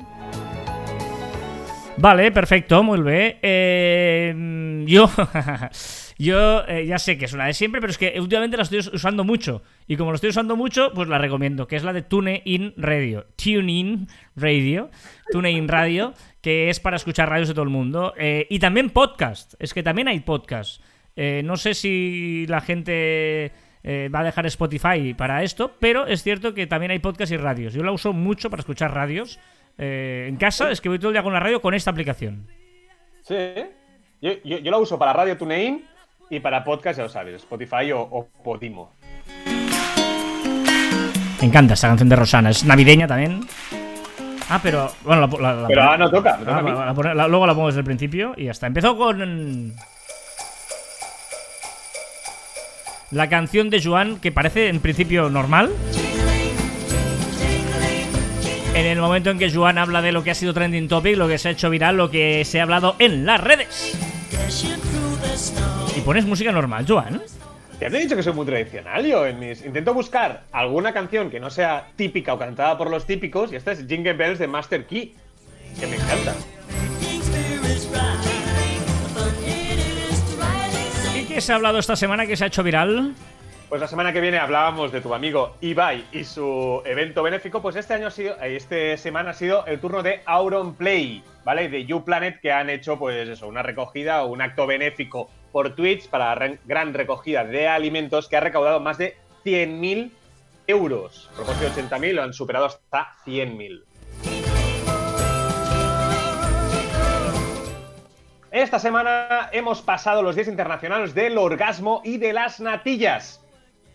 Vale, perfecto, muy bien. Eh, yo. Yo eh, ya sé que es una de siempre, pero es que últimamente la estoy us- usando mucho. Y como lo estoy usando mucho, pues la recomiendo, que es la de TuneIn Radio. TuneIn Radio. TuneIn Radio, que es para escuchar radios de todo el mundo. Eh, y también podcast. Es que también hay podcast. Eh, no sé si la gente va a dejar Spotify para esto, pero es cierto que también hay podcast y radios. Yo la uso mucho para escuchar radios. En casa es que voy todo el día con la radio con esta aplicación. Sí. Yo la uso para Radio TuneIn y para podcast, ya lo sabes, Spotify o, o Podimo. Me encanta esta canción de Rosana. Es navideña también. Ah, pero. Bueno, la, la- la- Pero ahora no toca, me toca Ah, a mí. la- la pone- la- luego la pongo desde el principio y ya está. Empezó con. La canción de Joan, que parece en principio normal. En el momento en que Joan habla de lo que ha sido trending topic, lo que se ha hecho viral, lo que se ha hablado en las redes. Y pones música normal, Joan. Ya te he dicho que soy muy tradicional yo en mis... Intento buscar alguna canción que no sea típica o cantada por los típicos y esta es Jingle Bells de Master Key, que me encanta. ¿Y qué se ha hablado esta semana que se ha hecho viral? Pues la semana que viene hablábamos de tu amigo Ibai y su evento benéfico. Pues este año ha sido, eh, este semana ha sido el turno de Auron Play, ¿vale? De YouPlanet que han hecho, pues eso, una recogida o un acto benéfico por Twitch para la gran recogida de alimentos que ha recaudado más de 100.000 euros. Propósito de 80.000, lo han superado hasta 100.000. Esta semana hemos pasado los días internacionales del orgasmo y de las natillas.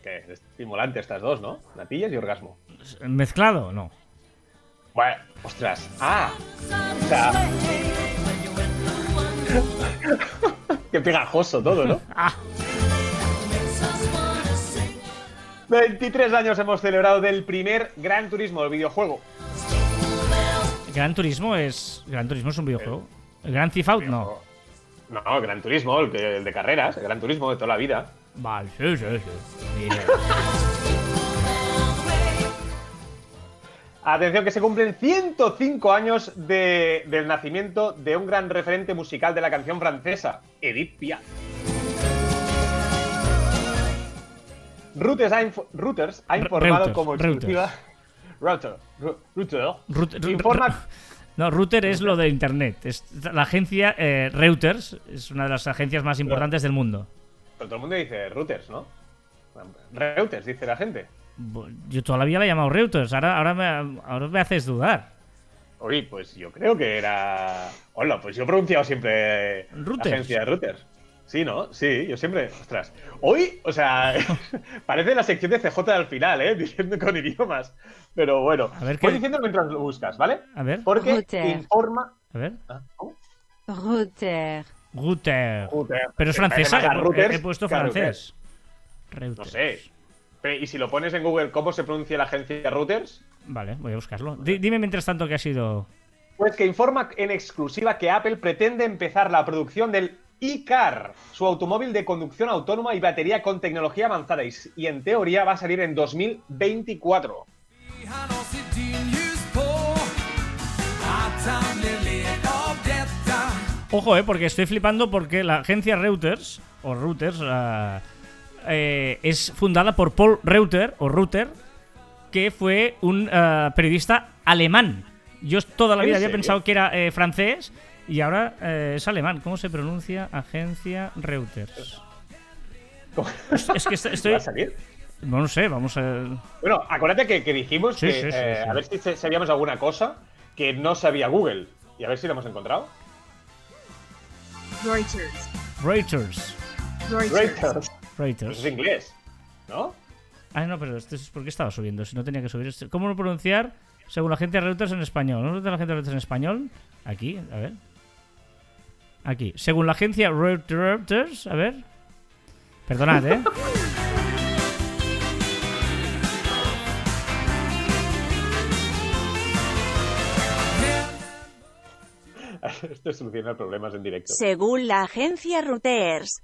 Que es estimulante estas dos, ¿no? Natillas y orgasmo. ¿Mezclado? No. Bueno, ostras. Ah. O sea. Qué pegajoso todo, ¿no? Ah. 23 años hemos celebrado del primer Gran Turismo, el videojuego. Gran Turismo es. Gran Turismo es un videojuego. El Gran Theft Auto no. No, Gran Turismo, el de carreras, el Gran Turismo de toda la vida. Vale, sí, sí, sí. Atención que se cumplen 105 años de- del nacimiento de un gran referente musical de la canción francesa, Edith Piaf. Reuters ha, Reuters informado Reuters, como Reuters. exclusiva. Reuters. Reuters. Informa. No, Router es lo de internet. Es la agencia eh, Reuters es una de las agencias más importantes del mundo. Pero todo el mundo dice Reuters, ¿no? Reuters, dice la gente. Yo todavía la he llamado Reuters. Ahora, ahora, me, ahora me haces dudar. Oye, pues yo creo que era. Hola, pues yo he pronunciado siempre. Reuters. Agencia de Reuters. Sí, ¿no? Sí, yo siempre. Ostras. Hoy, o sea, parece la sección de CJ al final, ¿eh? Diciendo con idiomas. Pero bueno. A ver qué- Voy diciendo mientras lo buscas, ¿vale? A ver, Porque Reuters. informa. a ver. Ah, ¿cómo? Router. Router. Reuters. Pero es francesa. He, he puesto francés. No Reuters. sé. Y si lo pones en Google, ¿cómo se pronuncia la agencia Reuters? Vale, voy a buscarlo. Di- dime mientras tanto que ha sido. Pues que informa en exclusiva que Apple pretende empezar la producción del iCar, su automóvil de conducción autónoma y batería con tecnología avanzada, y, en teoría va a salir en 2024. Ojo, eh, porque estoy flipando porque la agencia Reuters, o Reuters, ah, eh, es fundada por Paul Reuter, o Reuter, que fue un ah, periodista alemán. Yo toda la ¿En vida había serio? pensado que era eh, francés y ahora eh, es alemán. ¿Cómo se pronuncia agencia Reuters? ¿Cómo Es, es que est- estoy... va a salir? No lo sé, vamos a... Bueno, acuérdate que, que dijimos Sí, que sí, sí, eh, sí. a ver si sabíamos alguna cosa que no sabía Google. Y a ver si lo hemos encontrado. Reuters. Reuters. Reuters. Reuters. Reuters. Es inglés, ¿no? Ah, no, pero esto es porque estaba subiendo, si no tenía que subir. ¿Cómo lo pronunciar según la gente de Reuters en español? ¿No de la gente de Reuters en español? Aquí, a ver. Aquí. Según la agencia Reuters, a ver. Perdonad, ¿eh? Esto soluciona problemas en directo. Según la agencia Reuters,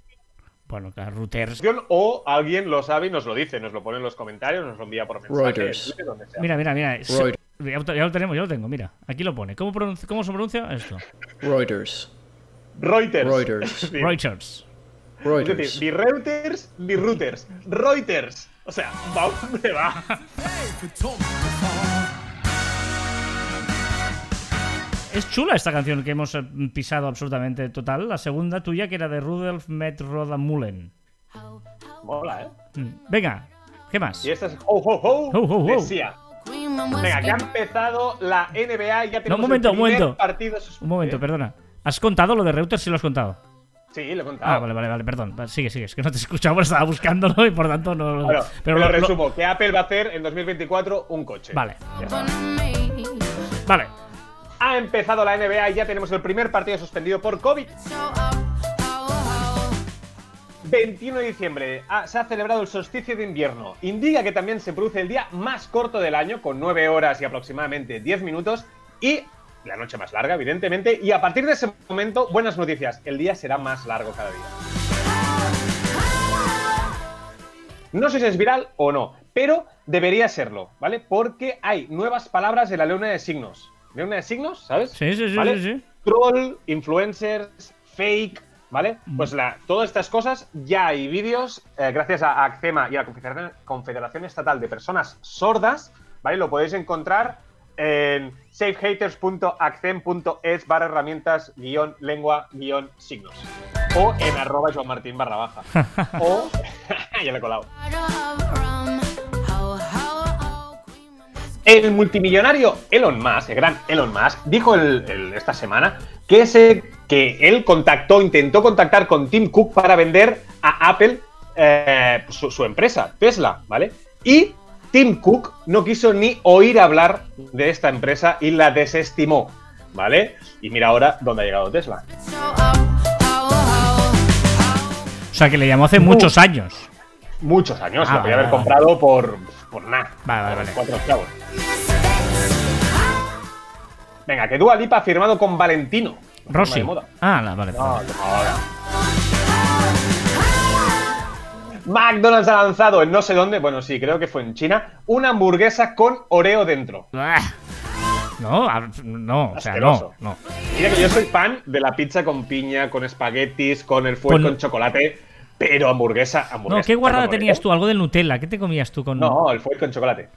Bueno, claro, Reuters. O alguien lo sabe y nos lo dice, nos lo pone en los comentarios, nos lo envía por mensaje. Reuters. Mira, mira, mira. Reuters. Ya lo- tenemos, ya lo tengo, mira. Aquí lo pone. ¿Cómo, cómo se pronuncia esto? Reuters. Reuters. Reuters. Decir, Reuters. Es Reuters. decir, ni Reuters ni Reuters. Reuters. O sea, va hombre, va. Es chula esta canción que hemos eh, pisado absolutamente total. La segunda tuya, que era de Rudolf Met Mullen. Mola, ¿eh? Mm. Venga, ¿qué más? Y esta es Ho Ho Ho, Ho, ho, ho. Venga, que ha empezado la NBA y ya tenemos un momento, el un primer momento. partido Un momento, ¿Eh? perdona. ¿Has contado lo de Reuters? Sí lo has contado. Sí, lo he contado. Ah, vale, vale, vale, perdón. Sigue, sigue. Es que no te he escuchado, pero estaba buscándolo y por tanto no. Bueno, pero pero lo, lo- lo- resumo, que Apple va a hacer en 2024 un coche. Vale. Vale. Ha empezado la NBA y ya tenemos el primer partido suspendido por COVID. 21 de diciembre ah, se ha celebrado el solsticio de invierno. Indica que también se produce el día más corto del año, con 9 horas y aproximadamente 10 minutos. Y la noche más larga, evidentemente. Y a partir de ese momento, buenas noticias. El día será más largo cada día. No sé si es viral o no, pero debería serlo, ¿vale? Porque hay nuevas palabras en la luna de signos. ¿Luna de signos? ¿Sabes? Sí, sí, sí, ¿Vale? sí, sí. Troll, influencers, fake, ¿vale? Pues la, todas estas cosas ya hay vídeos, eh, gracias a ACCEMA y a la Confederación, Confederación Estatal de Personas Sordas, ¿vale? Lo podéis encontrar en safehaters.accem.es barra herramientas guion lengua guion signos. O en arroba Joan Martín barra baja. o... ya le he colado. El multimillonario Elon Musk, el gran Elon Musk, dijo el- el- esta semana que, él contactó, intentó contactar con Tim Cook para vender a Apple eh, su, su empresa, Tesla, ¿vale? Y Tim Cook no quiso ni oír hablar de esta empresa y la desestimó, ¿vale? Y mira ahora dónde ha llegado Tesla. O sea, que le llamó hace muchos años. Muchos años, Ah, lo podía haber comprado por, por nada. Vale, vale, vale. cuatro chavos. Venga, que Dua Lipa ha firmado con Valentino. Rossi. Ah, la, vale. No. McDonald's ha lanzado en no sé dónde, bueno, sí, creo que fue en China, una hamburguesa con Oreo dentro. Ah. No, no, o sea, no, no. Mira que yo soy fan de la pizza con piña, con espaguetis, con el fuego con chocolate, pero hamburguesa, hamburguesa. No, ¿qué Oreo. tenías tú? Algo del Nutella. ¿Qué te comías tú con.? No, el fuego con chocolate.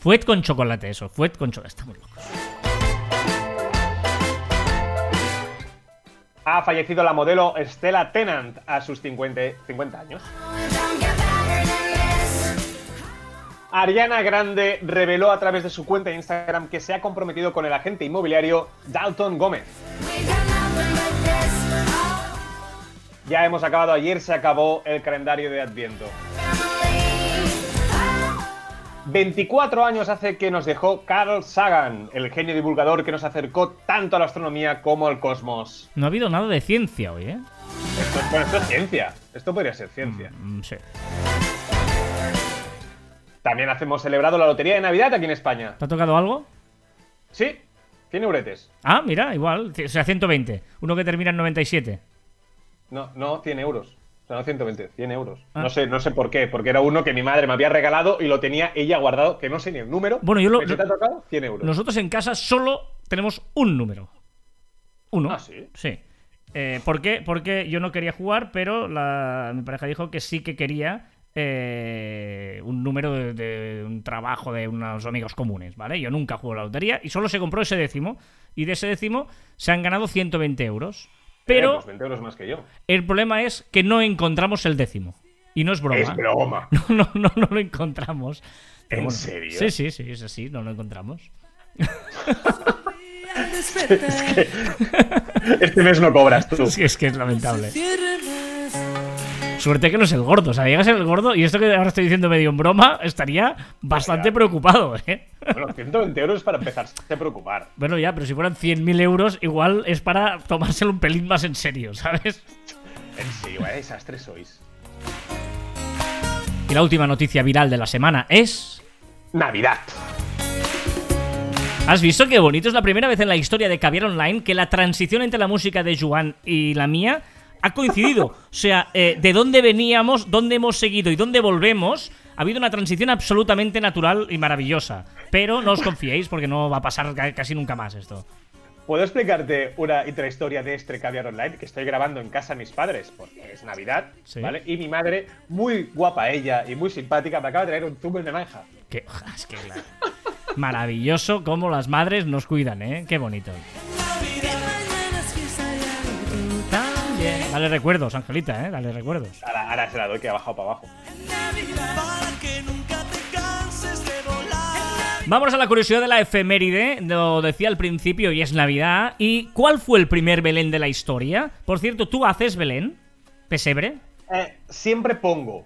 Fuet con chocolate, eso. Fuet con chocolate. Estamos locos. Ha fallecido la modelo Stella Tennant a sus 50, 50 años. Ariana Grande reveló a través de su cuenta de Instagram que se ha comprometido con el agente inmobiliario Dalton Gómez. Ya hemos acabado, ayer se acabó el calendario de Adviento. 24 años hace que nos dejó Carl Sagan, el genio divulgador que nos acercó tanto a la astronomía como al cosmos. No ha habido nada de ciencia hoy, ¿eh? Esto, bueno, esto es ciencia. Esto podría ser ciencia. Mm, sí. También hacemos celebrado la lotería de Navidad aquí en España. ¿Te ha tocado algo? Sí, 100 euretes. Ah, mira, igual. O sea, 120. Uno que termina en 97. No, no, 100 euros. O sea, no 120, 100 euros. Ah. No sé, no sé por qué, porque era uno que mi madre me había regalado y lo tenía ella guardado, que no sé ni el número. Bueno, yo lo- ¿Pero si te ha tocado? 100 euros. Nosotros en casa solo tenemos un número. Uno. Ah, ¿sí? Sí. Eh, ¿Por qué? Porque yo no quería jugar, pero la- mi pareja dijo que sí que quería eh, un número de, de un trabajo de unos amigos comunes, ¿vale? Yo nunca juego a la lotería y solo se compró ese décimo. Y de ese décimo se han ganado 120 euros. Eh, Pero pues 20 euros más que yo. el problema es que no encontramos el décimo. Y no es broma. Es broma. No, no, no, no lo encontramos. Pero ¿En bueno, serio? Sí, sí, sí, es así, no lo encontramos. Este mes no cobras tú. Es que es, que es lamentable. Suerte que no es el gordo. O sea, llega a ser el gordo y esto que ahora estoy diciendo medio en broma, estaría bastante preocupado, ¿eh? Bueno, 120 euros para empezarse a preocupar. Bueno, ya, pero si fueran 100.000 euros, igual es para tomárselo un pelín más en serio, ¿sabes? En serio, vaya desastre sois. Y la última noticia viral de la semana es... Navidad. ¿Has visto qué bonito? Es la primera vez en la historia de Caviar Online que la transición entre la música de Joan y la mía ha coincidido. O sea, eh, de dónde veníamos, dónde hemos seguido y dónde volvemos, ha habido una transición absolutamente natural y maravillosa. Pero no os confiéis porque no va a pasar ca- casi nunca más esto. ¿Puedo explicarte una intrahistoria de este caviar online que estoy grabando en casa de mis padres? Porque es Navidad, Sí. ¿vale? Y mi madre, muy guapa ella y muy simpática, me acaba de traer un zumo de naranja. Que, es que la- Maravilloso cómo las madres nos cuidan, ¿eh? Qué bonito. Dale recuerdos, Angelita, ¿eh? Dale recuerdos. Ahora, ahora se la doy que ha bajado para abajo. Vamos a la curiosidad de la efeméride, lo decía al principio y es Navidad. ¿Y cuál fue el primer Belén de la historia? Por cierto, ¿tú haces Belén? ¿Pesebre? Eh, siempre pongo.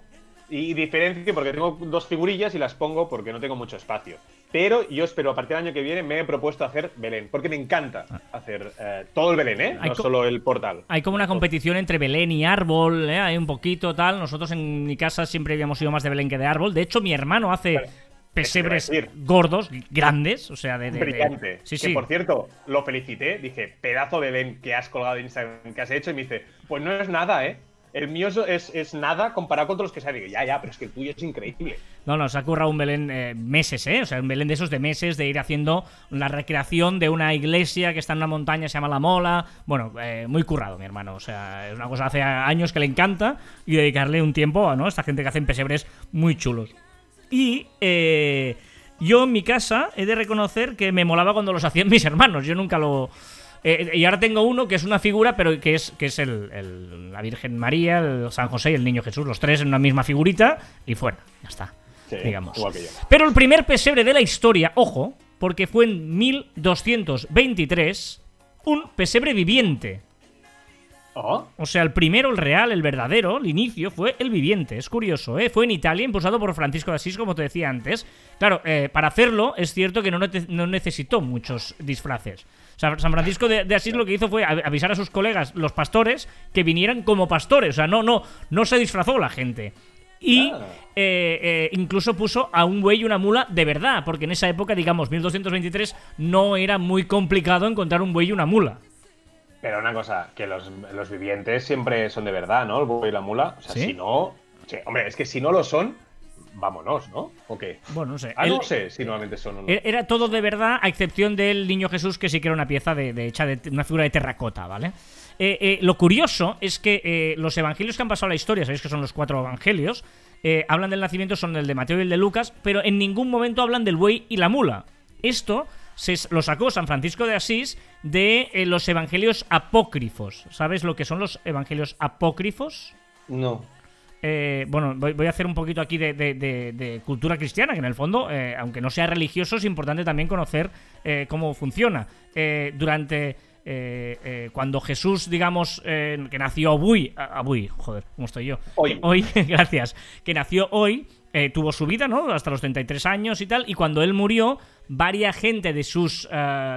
Y diferencio porque tengo dos figurillas y las pongo porque no tengo mucho espacio. Pero yo espero a partir del año que viene me he propuesto hacer Belén. Porque me encanta hacer eh, todo el Belén, ¿eh? Hay No solo el portal. Hay como una competición entre Belén y árbol, ¿eh? Hay un poquito tal. Nosotros en mi casa siempre habíamos sido más de Belén que de árbol. De hecho, mi hermano hace Vale. pesebres gordos, grandes, o sea, de... de- de- Brillante. Sí, que sí. por cierto, lo felicité. Dije, pedazo de Belén que has colgado en Instagram, que has hecho. Y me dice, pues no es nada, ¿eh? El mío es, es, nada comparado con los que se ha. Digo, ya, ya, pero es que el tuyo es increíble. No, no, se ha currado un Belén eh, meses, ¿eh? O sea, un Belén de esos de meses, de ir haciendo la recreación de una iglesia que está en una montaña, se llama La Mola. Bueno, eh, muy currado, mi hermano. O sea, es una cosa hace años que le encanta y dedicarle un tiempo a ¿no? esta gente que hacen pesebres muy chulos. Y eh, yo en mi casa he de reconocer que me molaba cuando los hacían mis hermanos. Yo nunca lo. Eh, y ahora tengo uno que es una figura, pero que es, que es el, el- la Virgen María, el San José y el Niño Jesús, los tres en una misma figurita y fuera, ya está. Sí, digamos. igual que yo. Pero el primer pesebre de la historia, ojo, porque fue en 1223, un pesebre viviente. Oh, O sea, el primero, el real, el verdadero, el inicio fue el viviente. Es curioso, ¿eh? Fue en Italia, impulsado por Francisco de Asís, como te decía antes. Claro, eh, para hacerlo es cierto que no, no necesitó muchos disfraces. Sea, San Francisco de, de Asís lo que hizo fue av- avisar a sus colegas, los pastores, que vinieran como pastores. O sea, no, no, no se disfrazó la gente. Y Ah. eh, eh, incluso puso a un buey y una mula de verdad, porque en esa época, digamos, 1223, no era muy complicado encontrar un buey y una mula. Pero una cosa, que los, los vivientes siempre son de verdad, ¿no? El buey y la mula. O sea, ¿Sí? si no. sí, hombre, es que si no lo son, vámonos, ¿no? ¿O qué? Bueno, no sé. Ah, Él- no sé si normalmente son o no. Era- Era todo de verdad, a excepción del niño Jesús, que sí que era una pieza de, de- hecha de una figura de terracota, ¿vale? Eh, eh, lo curioso es que eh, los evangelios que han pasado a la historia, sabéis que son los cuatro evangelios, eh, hablan del nacimiento, son el de Mateo y el de Lucas, pero en ningún momento hablan del buey y la mula. Esto se lo sacó San Francisco de Asís de eh, los evangelios apócrifos. ¿Sabes lo que son los evangelios apócrifos? No. Eh, bueno, voy, voy a hacer un poquito aquí de, de- de- de cultura cristiana, que en el fondo, eh, aunque no sea religioso, es importante también conocer eh, cómo funciona. Eh, durante. cuando Jesús, digamos, que nació hoy, hoy, joder, ¿cómo estoy yo? Hoy. Hoy, gracias, que nació hoy, tuvo su vida, ¿no? Hasta los 33 años y tal, y cuando él murió, varia gente de sus.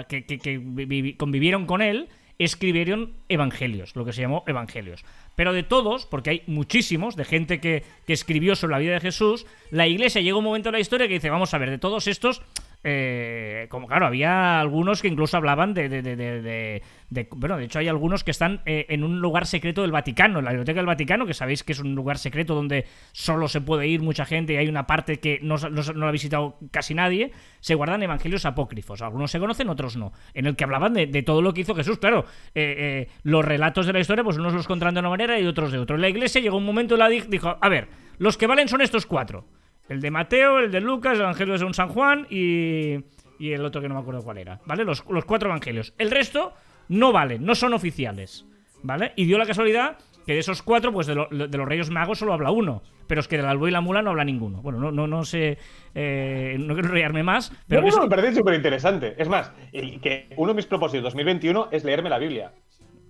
que, que- que vivi- convivieron con él escribieron evangelios, lo que se llamó evangelios. Pero de todos, porque hay muchísimos, de gente que, que escribió sobre la vida de Jesús, la iglesia llegó un momento en la historia que dice, vamos a ver, de todos estos, eh, como claro, había algunos que incluso hablaban de... de- de- de- bueno, de hecho hay algunos que están eh, en un lugar secreto del Vaticano, en la Biblioteca del Vaticano, que sabéis que es un lugar secreto donde solo se puede ir mucha gente y hay una parte que no, lo ha visitado casi nadie, se guardan evangelios apócrifos. Algunos se conocen, otros no. En el que hablaban de, todo lo que hizo Jesús. Claro, eh, eh, los relatos de la historia, pues unos los contaron de una manera y otros de otro. La iglesia llegó un momento y la di- dijo, a ver, los que valen son estos cuatro. El de Mateo, el de Lucas, el Evangelio de San San Juan y, y el otro que no me acuerdo cuál era. ¿Vale? Los, los cuatro evangelios. El resto no valen, no son oficiales. ¿Vale? Y dio la casualidad que de esos cuatro, pues de, lo- de los Reyes Magos solo habla uno. Pero es que del Albo y la Mula no habla ninguno. Bueno, no, no, no sé. eh, no quiero enrollarme más. Pero No, me parece súper interesante. Es más, que uno de mis propósitos 2021 es leerme la Biblia.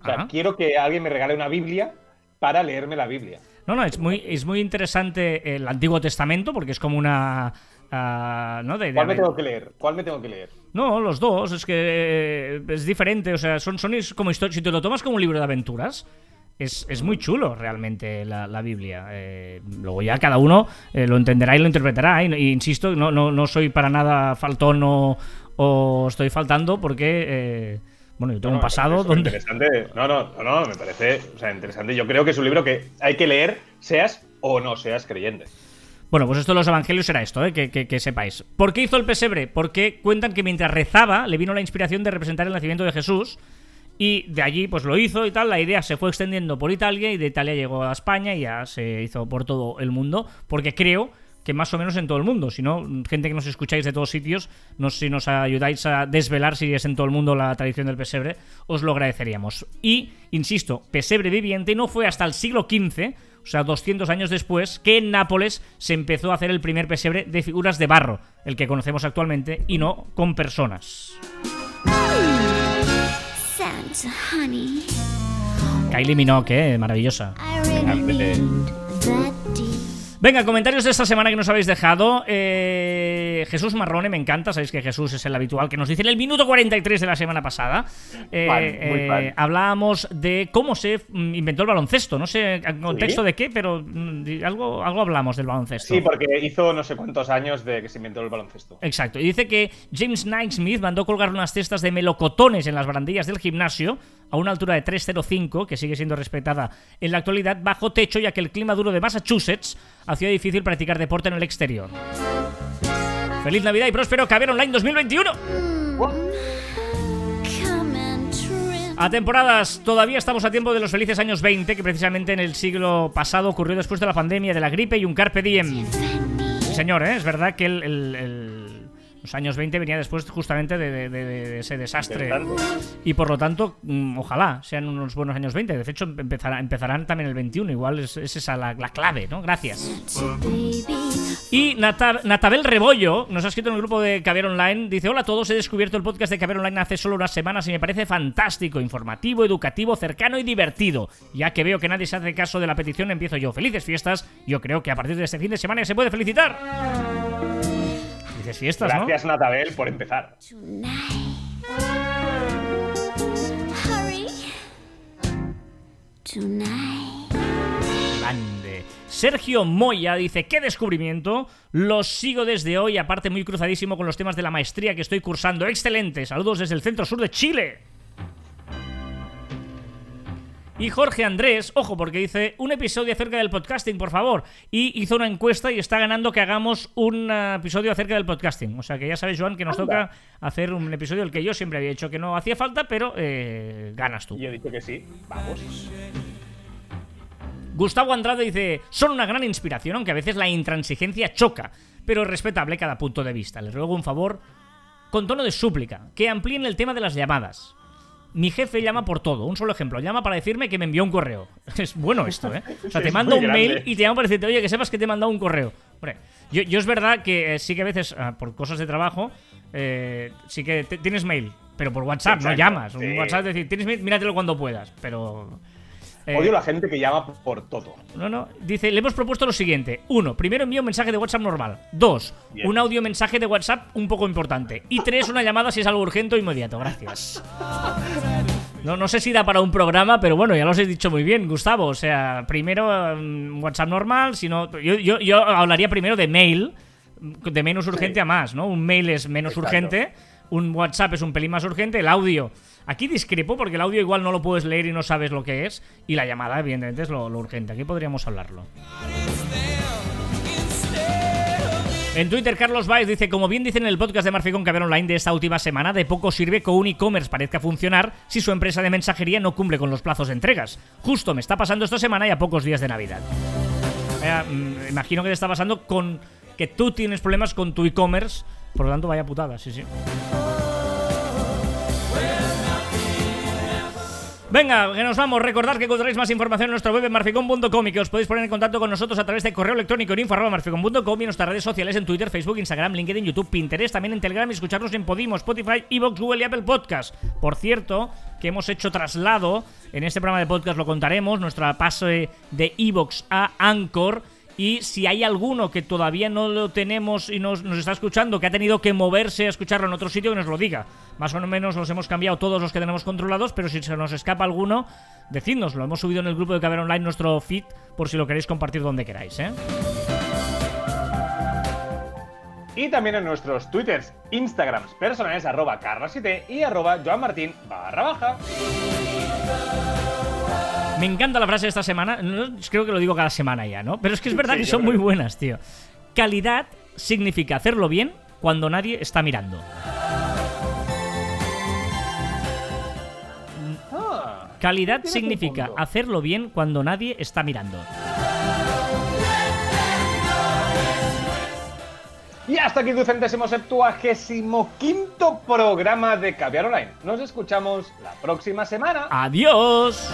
O sea, Ajá. quiero que alguien me regale una Biblia para leerme la Biblia. No, no, es muy, es muy interesante el Antiguo Testamento porque es como una. ah, ¿no? De- de- ¿Cuál me tengo que leer? ¿Cuál me tengo que leer? No, los dos, es que eh, es diferente, o sea, son, son como historias. Si te lo tomas como un libro de aventuras, es, es muy chulo realmente la, la Biblia. Eh, luego ya cada uno eh, lo entenderá y lo interpretará. Y, y insisto, no, no, no soy para nada faltón o, o estoy faltando porque, eh, bueno, yo tengo No, un pasado donde... Interesante. No, no, no, no, me parece o sea, interesante. Yo creo que es un libro que hay que leer, seas o no seas creyente. Bueno, pues esto de los evangelios era esto, ¿eh? que, que- que sepáis. ¿Por qué hizo el pesebre? Porque cuentan que mientras rezaba le vino la inspiración de representar el nacimiento de Jesús y de allí pues lo hizo y tal. La idea se fue extendiendo por Italia y de Italia llegó a España y ya se hizo por todo el mundo porque creo que más o menos en todo el mundo. Si no, gente que nos escucháis de todos sitios, nos, si nos ayudáis a desvelar si es en todo el mundo la tradición del pesebre, os lo agradeceríamos. Y, insisto, pesebre viviente no fue hasta el siglo XV, o sea, 200 años después, que en Nápoles se empezó a hacer el primer pesebre de figuras de barro, el que conocemos actualmente, y no con personas. Santa, honey, Kylie Minogue, ¿eh? maravillosa. Venga, comentarios de esta semana que nos habéis dejado. Eh, Jesús Marrone, me encanta. Sabéis que Jesús es el habitual que nos dice en el minuto 43 de la semana pasada. Eh, muy eh, hablábamos de cómo se mm, inventó el baloncesto. No sé en contexto ¿Sí? de qué, pero mm, algo, algo hablamos del baloncesto. Sí, porque hizo no sé cuántos años de que se inventó el baloncesto. Exacto. Y dice que James Naismith mandó colgar unas cestas de melocotones en las barandillas del gimnasio a una altura de 305, que sigue siendo respetada en la actualidad, bajo techo, ya que el clima duro de Massachusetts hacía difícil practicar deporte en el exterior. Feliz Navidad y próspero Caber Online 2021. Come and trim. A temporadas, todavía estamos a tiempo de los felices años 20, que precisamente en el siglo pasado ocurrió después de la pandemia, de la gripe y un carpe diem. Sí, señor, ¿eh? es verdad que el- el- el- los años 20 venía después justamente de, de- de- de ese desastre. Y por lo tanto, mm, ojalá sean unos buenos años 20. De hecho, empezará- empezarán también el 21. Igual es, es esa la, la clave, ¿no? Gracias. Y Nata- Natabel Rebollo nos ha escrito en el grupo de Caber Online. Dice: Hola a todos, he descubierto el podcast de Caber Online hace solo unas semanas y me parece fantástico, informativo, educativo, cercano y divertido. Ya que veo que nadie se hace caso de la petición, empiezo yo. Felices fiestas. Yo creo que a partir de este fin de semana ya se puede felicitar. Felices fiestas, ¿no? Gracias, Natabel, por empezar. tonight. Hurry. Tonight. Sergio Moya dice, ¿qué descubrimiento? Los sigo desde hoy, aparte muy cruzadísimo con los temas de la maestría que estoy cursando. Excelente, saludos desde el centro sur de Chile. Y Jorge Andrés, ojo, porque dice un episodio acerca del podcasting, por favor. Y hizo una encuesta y está ganando que hagamos un eh, episodio acerca del podcasting. O sea que ya sabes, Joan, que nos Anda. toca hacer un episodio del que yo siempre había dicho que no hacía falta, pero eh, ganas tú. Y he dicho que sí. Vamos. Gustavo Andrade dice, son una gran inspiración, aunque a veces la intransigencia choca, pero es respetable cada punto de vista. Les ruego un favor, con tono de súplica, que amplíen el tema de las llamadas. Mi jefe llama por todo. Un solo ejemplo. Llama para decirme que me envió un correo. Es bueno esto, ¿eh? O sea, te manda muy un mail y te llama para decirte, oye, que sepas que te he mandado un correo. Hombre, yo, yo es verdad que eh, sí que a veces, ah, por cosas de trabajo, eh, sí que te- tienes mail, pero por WhatsApp, no Exacto, llamas. Un sí. WhatsApp es decir, tienes mail, míratelo cuando puedas. Pero. Eh, Odio la gente que llama por todo. no, no. Dice, le hemos propuesto lo siguiente. Uno, primero envío un mensaje de WhatsApp normal. Dos, Bien. un audio mensaje de WhatsApp un poco importante. Y tres, una llamada si es algo urgente o inmediato. Gracias. No, no sé si da para un programa, pero bueno, ya lo os he dicho muy bien, Gustavo. O sea, primero mm, WhatsApp normal, si no... Yo, yo, yo hablaría primero de mail, de menos urgente a más, ¿no? Un mail es menos Exacto. urgente, un WhatsApp es un pelín más urgente, el audio... Aquí discrepo porque el audio igual no lo puedes leer y no sabes lo que es, y la llamada evidentemente es lo, urgente. Aquí podríamos hablarlo. En Twitter, Carlos Baez dice, como bien dicen en el podcast de Marficón Caber Online de esta última semana, de poco sirve que un e-commerce parezca funcionar si su empresa de mensajería no cumple con los plazos de entregas. Justo me está pasando esta semana y a pocos días de Navidad. Mm, imagino que te está pasando con que tú tienes problemas con tu e-commerce, por lo tanto vaya putada, sí, sí. Venga, que nos vamos. Recordad que encontraréis más información en nuestro web marficon.com y que os podéis poner en contacto con nosotros a través de correo electrónico en info.marficon.com y en nuestras redes sociales en Twitter, Facebook, Instagram, LinkedIn, YouTube, Pinterest, también en Telegram y escucharnos en Podimo, Spotify, Evox, Google y Apple Podcast. Por cierto, que hemos hecho traslado, en este programa de podcast lo contaremos, nuestra pase de Evox a Anchor. Y si hay alguno que todavía no lo tenemos y nos, está escuchando, que ha tenido que moverse a escucharlo en otro sitio, que nos lo diga. Más o menos los hemos cambiado todos los que tenemos controlados, pero si se nos escapa alguno, decídnoslo. Hemos subido en el grupo de Caber Online nuestro feed por si lo queréis compartir donde queráis, ¿eh? Y también en nuestros twitters, instagrams personales, arroba carlasite y arroba joanmartin barra baja. Me encanta la frase de esta semana. creo que lo digo cada semana ya, ¿no? Pero es que es verdad Sí, que son muy buenas, tío. Calidad significa hacerlo bien cuando nadie está mirando. Ah, Calidad significa hacerlo bien cuando nadie está mirando. Y hasta aquí tu centésimo septuagésimo quinto programa de Caviar Online. Nos escuchamos la próxima semana. ¡Adiós!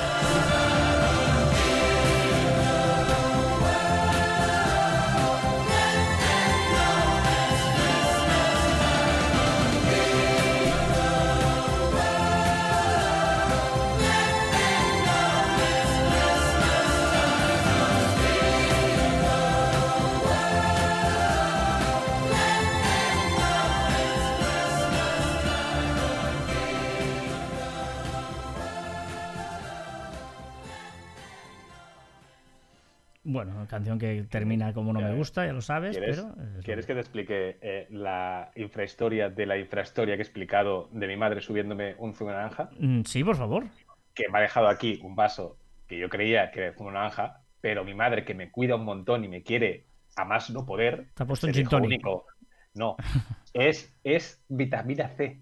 Bueno, canción que termina como no me gusta, ya lo sabes, ¿Quieres, pero... ¿quieres que- te explique eh, la infrahistoria de la infrahistoria que he explicado de mi madre subiéndome un zumo de naranja? Mm, Sí, por favor. Que me ha dejado aquí un vaso que yo creía que era zumo de naranja, pero mi madre, que me cuida un montón y me quiere a más no poder, Te ha puesto un ser gin único. No, es, es vitamina C.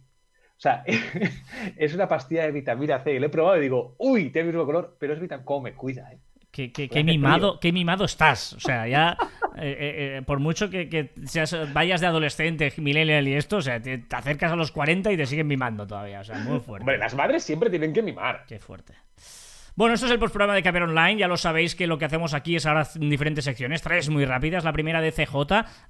O sea, es una pastilla de vitamina C. Y lo he probado y digo, uy, tiene el mismo color, pero es vitamina ¿Cómo me cuida, eh? Qué, qué- qué mimado, qué mimado estás. O sea, ya, eh, eh, eh, por mucho que, que seas, vayas de adolescente, millennial y esto, o sea, te, te acercas a los 40 y te siguen mimando todavía. O sea, muy fuerte. Hombre, las madres siempre tienen que mimar. Qué fuerte. Bueno, esto es el postprograma de Caber Online. Ya lo sabéis que lo que hacemos aquí es ahora en diferentes secciones, tres muy rápidas. La primera de CJ,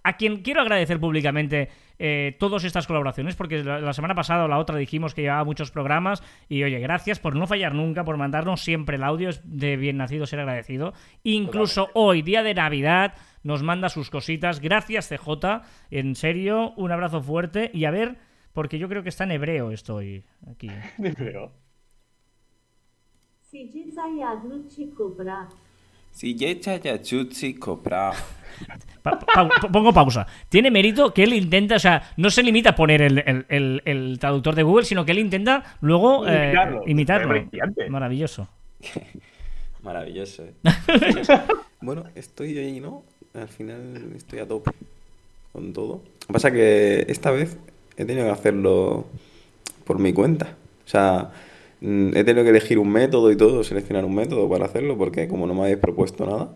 a quien quiero agradecer públicamente eh, todas estas colaboraciones, porque la, la semana pasada o la otra dijimos que llevaba muchos programas. Y oye, gracias por no fallar nunca, por mandarnos siempre el audio. Es de bien nacido ser agradecido. Incluso hoy, día de Navidad, nos manda sus cositas. Gracias, CJ. En serio, un abrazo fuerte. Y a ver, porque yo creo que está en hebreo estoy aquí. Silliza Yadnuchi Cobra. Silliza Yadnuchi Cobra. Pa pa pa pongo pausa. Tiene mérito que él intenta, o sea, no se limita a poner el, el, el, traductor de Google, sino que él intenta luego eh, imitarlo. Maravilloso. Maravilloso. ¿eh? bueno, estoy ahí, ¿no? Al final estoy a tope con todo. Lo que pasa es que esta vez he tenido que hacerlo por mi cuenta. O sea, he tenido que elegir un método y todo, seleccionar un método para hacerlo, porque como no me habéis propuesto nada,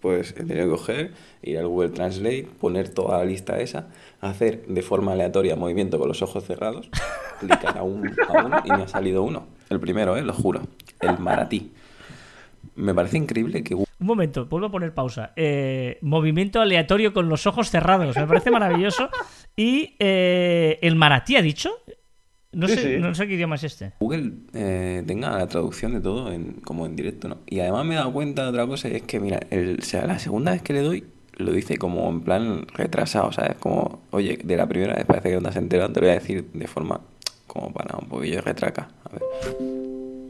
pues he tenido que coger, ir al Google Translate, poner toda la lista esa, hacer de forma aleatoria movimiento con los ojos cerrados, clicar a, un, a uno y me ha salido uno. El primero, ¿eh? Lo juro. El maratí. Me parece increíble que Un momento, vuelvo a poner pausa. Eh, movimiento aleatorio con los ojos cerrados. Me parece maravilloso. Y eh, el maratí ha dicho. No, Sí, sé, sí. no sé qué idioma es este. Google eh, tenga la traducción de todo en, como en directo, ¿no? Y además me he dado cuenta de otra cosa y es que, mira, el, o sea, la segunda vez que le doy, lo dice como en plan retrasado, ¿sabes? Como, oye, de la primera vez parece que no te has enterado, te lo voy a decir de forma como para un poquillo de retraca. A ver.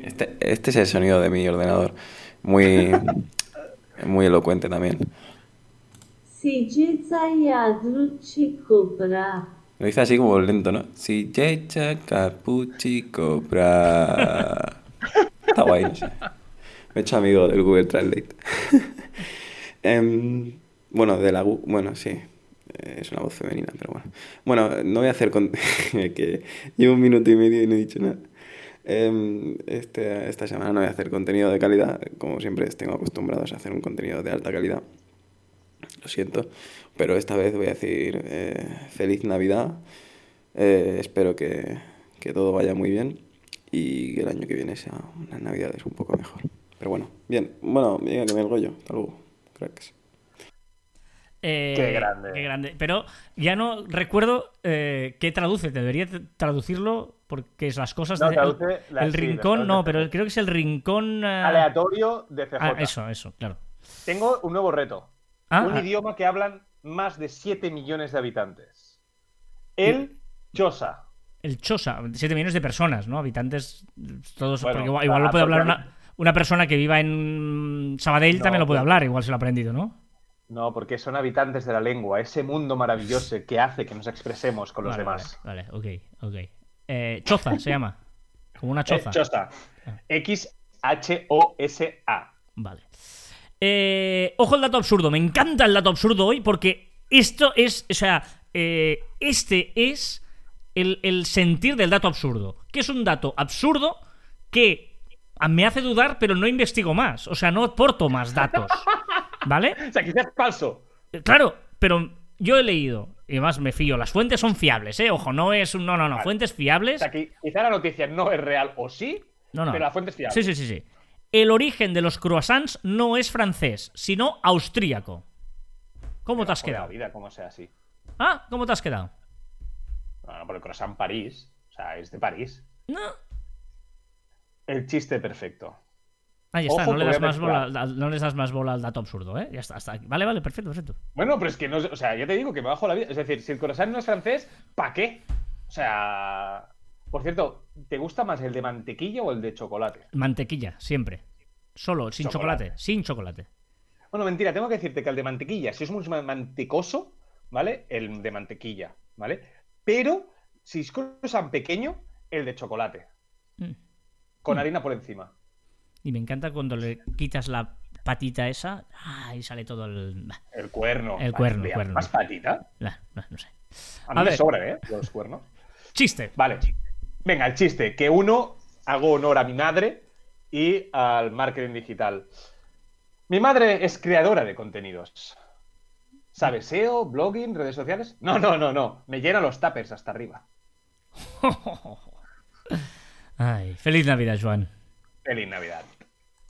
Este, este es el sonido de mi ordenador. Muy, muy elocuente también. Lo dice así como lento, ¿no? Si yecha capuchi cobra. Está guay, no sé. Me he hecho amigo del Google Translate. Em, bueno, de la Bueno, sí. Eh, Es una voz femenina, pero bueno. Bueno, no voy a hacer con... que llevo un minuto y medio y no he dicho nada. Em, este, esta semana no voy a hacer contenido de calidad. Como siempre, tengo acostumbrados a hacer un contenido de alta calidad. Lo siento, pero esta vez voy a decir eh, feliz Navidad. Eh, espero que, que todo vaya muy bien y que el año que viene sea unas Navidades un poco mejor. Pero bueno, bien, bueno, venga, que me enrollo. Hasta luego, cracks. Eh, Qué grande. Qué grande. Pero ya no recuerdo eh, qué traduce. Debería traducirlo porque es las cosas. No, de- traduce el, la- el sí, rincón, traduce no, pero creo que es el rincón. eh, Aleatorio de CJ. ah, eso, eso, claro. Tengo un nuevo reto. Ah, un ah. idioma que hablan más de 7 millones de habitantes. El Chosa. El Chosa, 7 millones de personas, ¿no? Habitantes, todos. Bueno, igual, igual lo ah, puede hablar una, una persona que viva en Sabadell, No, también lo puede pero- hablar, igual se lo ha aprendido, ¿no? No, porque son habitantes de la lengua, ese mundo maravilloso que hace que nos expresemos con los vale, demás. Vale, vale, ok, ok. Eh, choza se llama. Como una Eh, choza. Chosa. X-H-O-S-A. Vale. Eh, ojo el dato absurdo. Me encanta el dato absurdo hoy porque esto es. O sea, eh, este es el, el sentir del dato absurdo. Que es un dato absurdo que me hace dudar, pero no investigo más. O sea, no aporto más datos. ¿Vale? O sea, quizás es falso. Eh, Claro, pero yo he leído. Y además me fío. Las fuentes son fiables, ¿eh? Ojo, no es un. No, no, no. Vale. Fuentes O fiables. sea, que quizá la noticia no es real o sí, No, no. pero la fuente es fiable. Sí, sí, sí, sí. El origen de los croissants no es francés, sino austríaco. ¿Cómo te has quedado? La vida, como sea así. Ah, ¿cómo te has quedado? No, no, por el croissant París. O sea, es de París. No. El chiste perfecto. Ahí está, Ojo no le, das más bola, al- no le das más bola al dato absurdo, ¿eh? Ya está, hasta aquí. Vale, vale, perfecto, perfecto. Bueno, pero es que no. O sea, ya te digo que me bajo la vida. Es decir, si el croissant no es francés, ¿para qué? O sea. Por cierto, ¿te gusta más el de mantequilla o el de chocolate? Mantequilla, siempre. Solo, sin chocolate. Chocolate. sin chocolate. Bueno, mentira, tengo que decirte que el de mantequilla, si es mucho más mantecoso, ¿vale? El de mantequilla, ¿vale? Pero si es croissant pequeño, el de chocolate. Mm. Con harina por encima. Y me encanta cuando le quitas la patita esa. Ah, y sale todo el. El cuerno. El cuerno, Vale, cuerno. ¿Más patita? nah, no sé. A mí A me ver. ¿eh? Los cuernos. Chiste. Vale. Venga, el chiste. Que uno, hago honor a mi madre y al marketing digital. Mi madre es creadora de contenidos. ¿Sabe SEO, blogging, redes sociales? No, no, no, no. Me llena los tuppers hasta arriba. Ay, feliz Navidad, Joan. Feliz Navidad.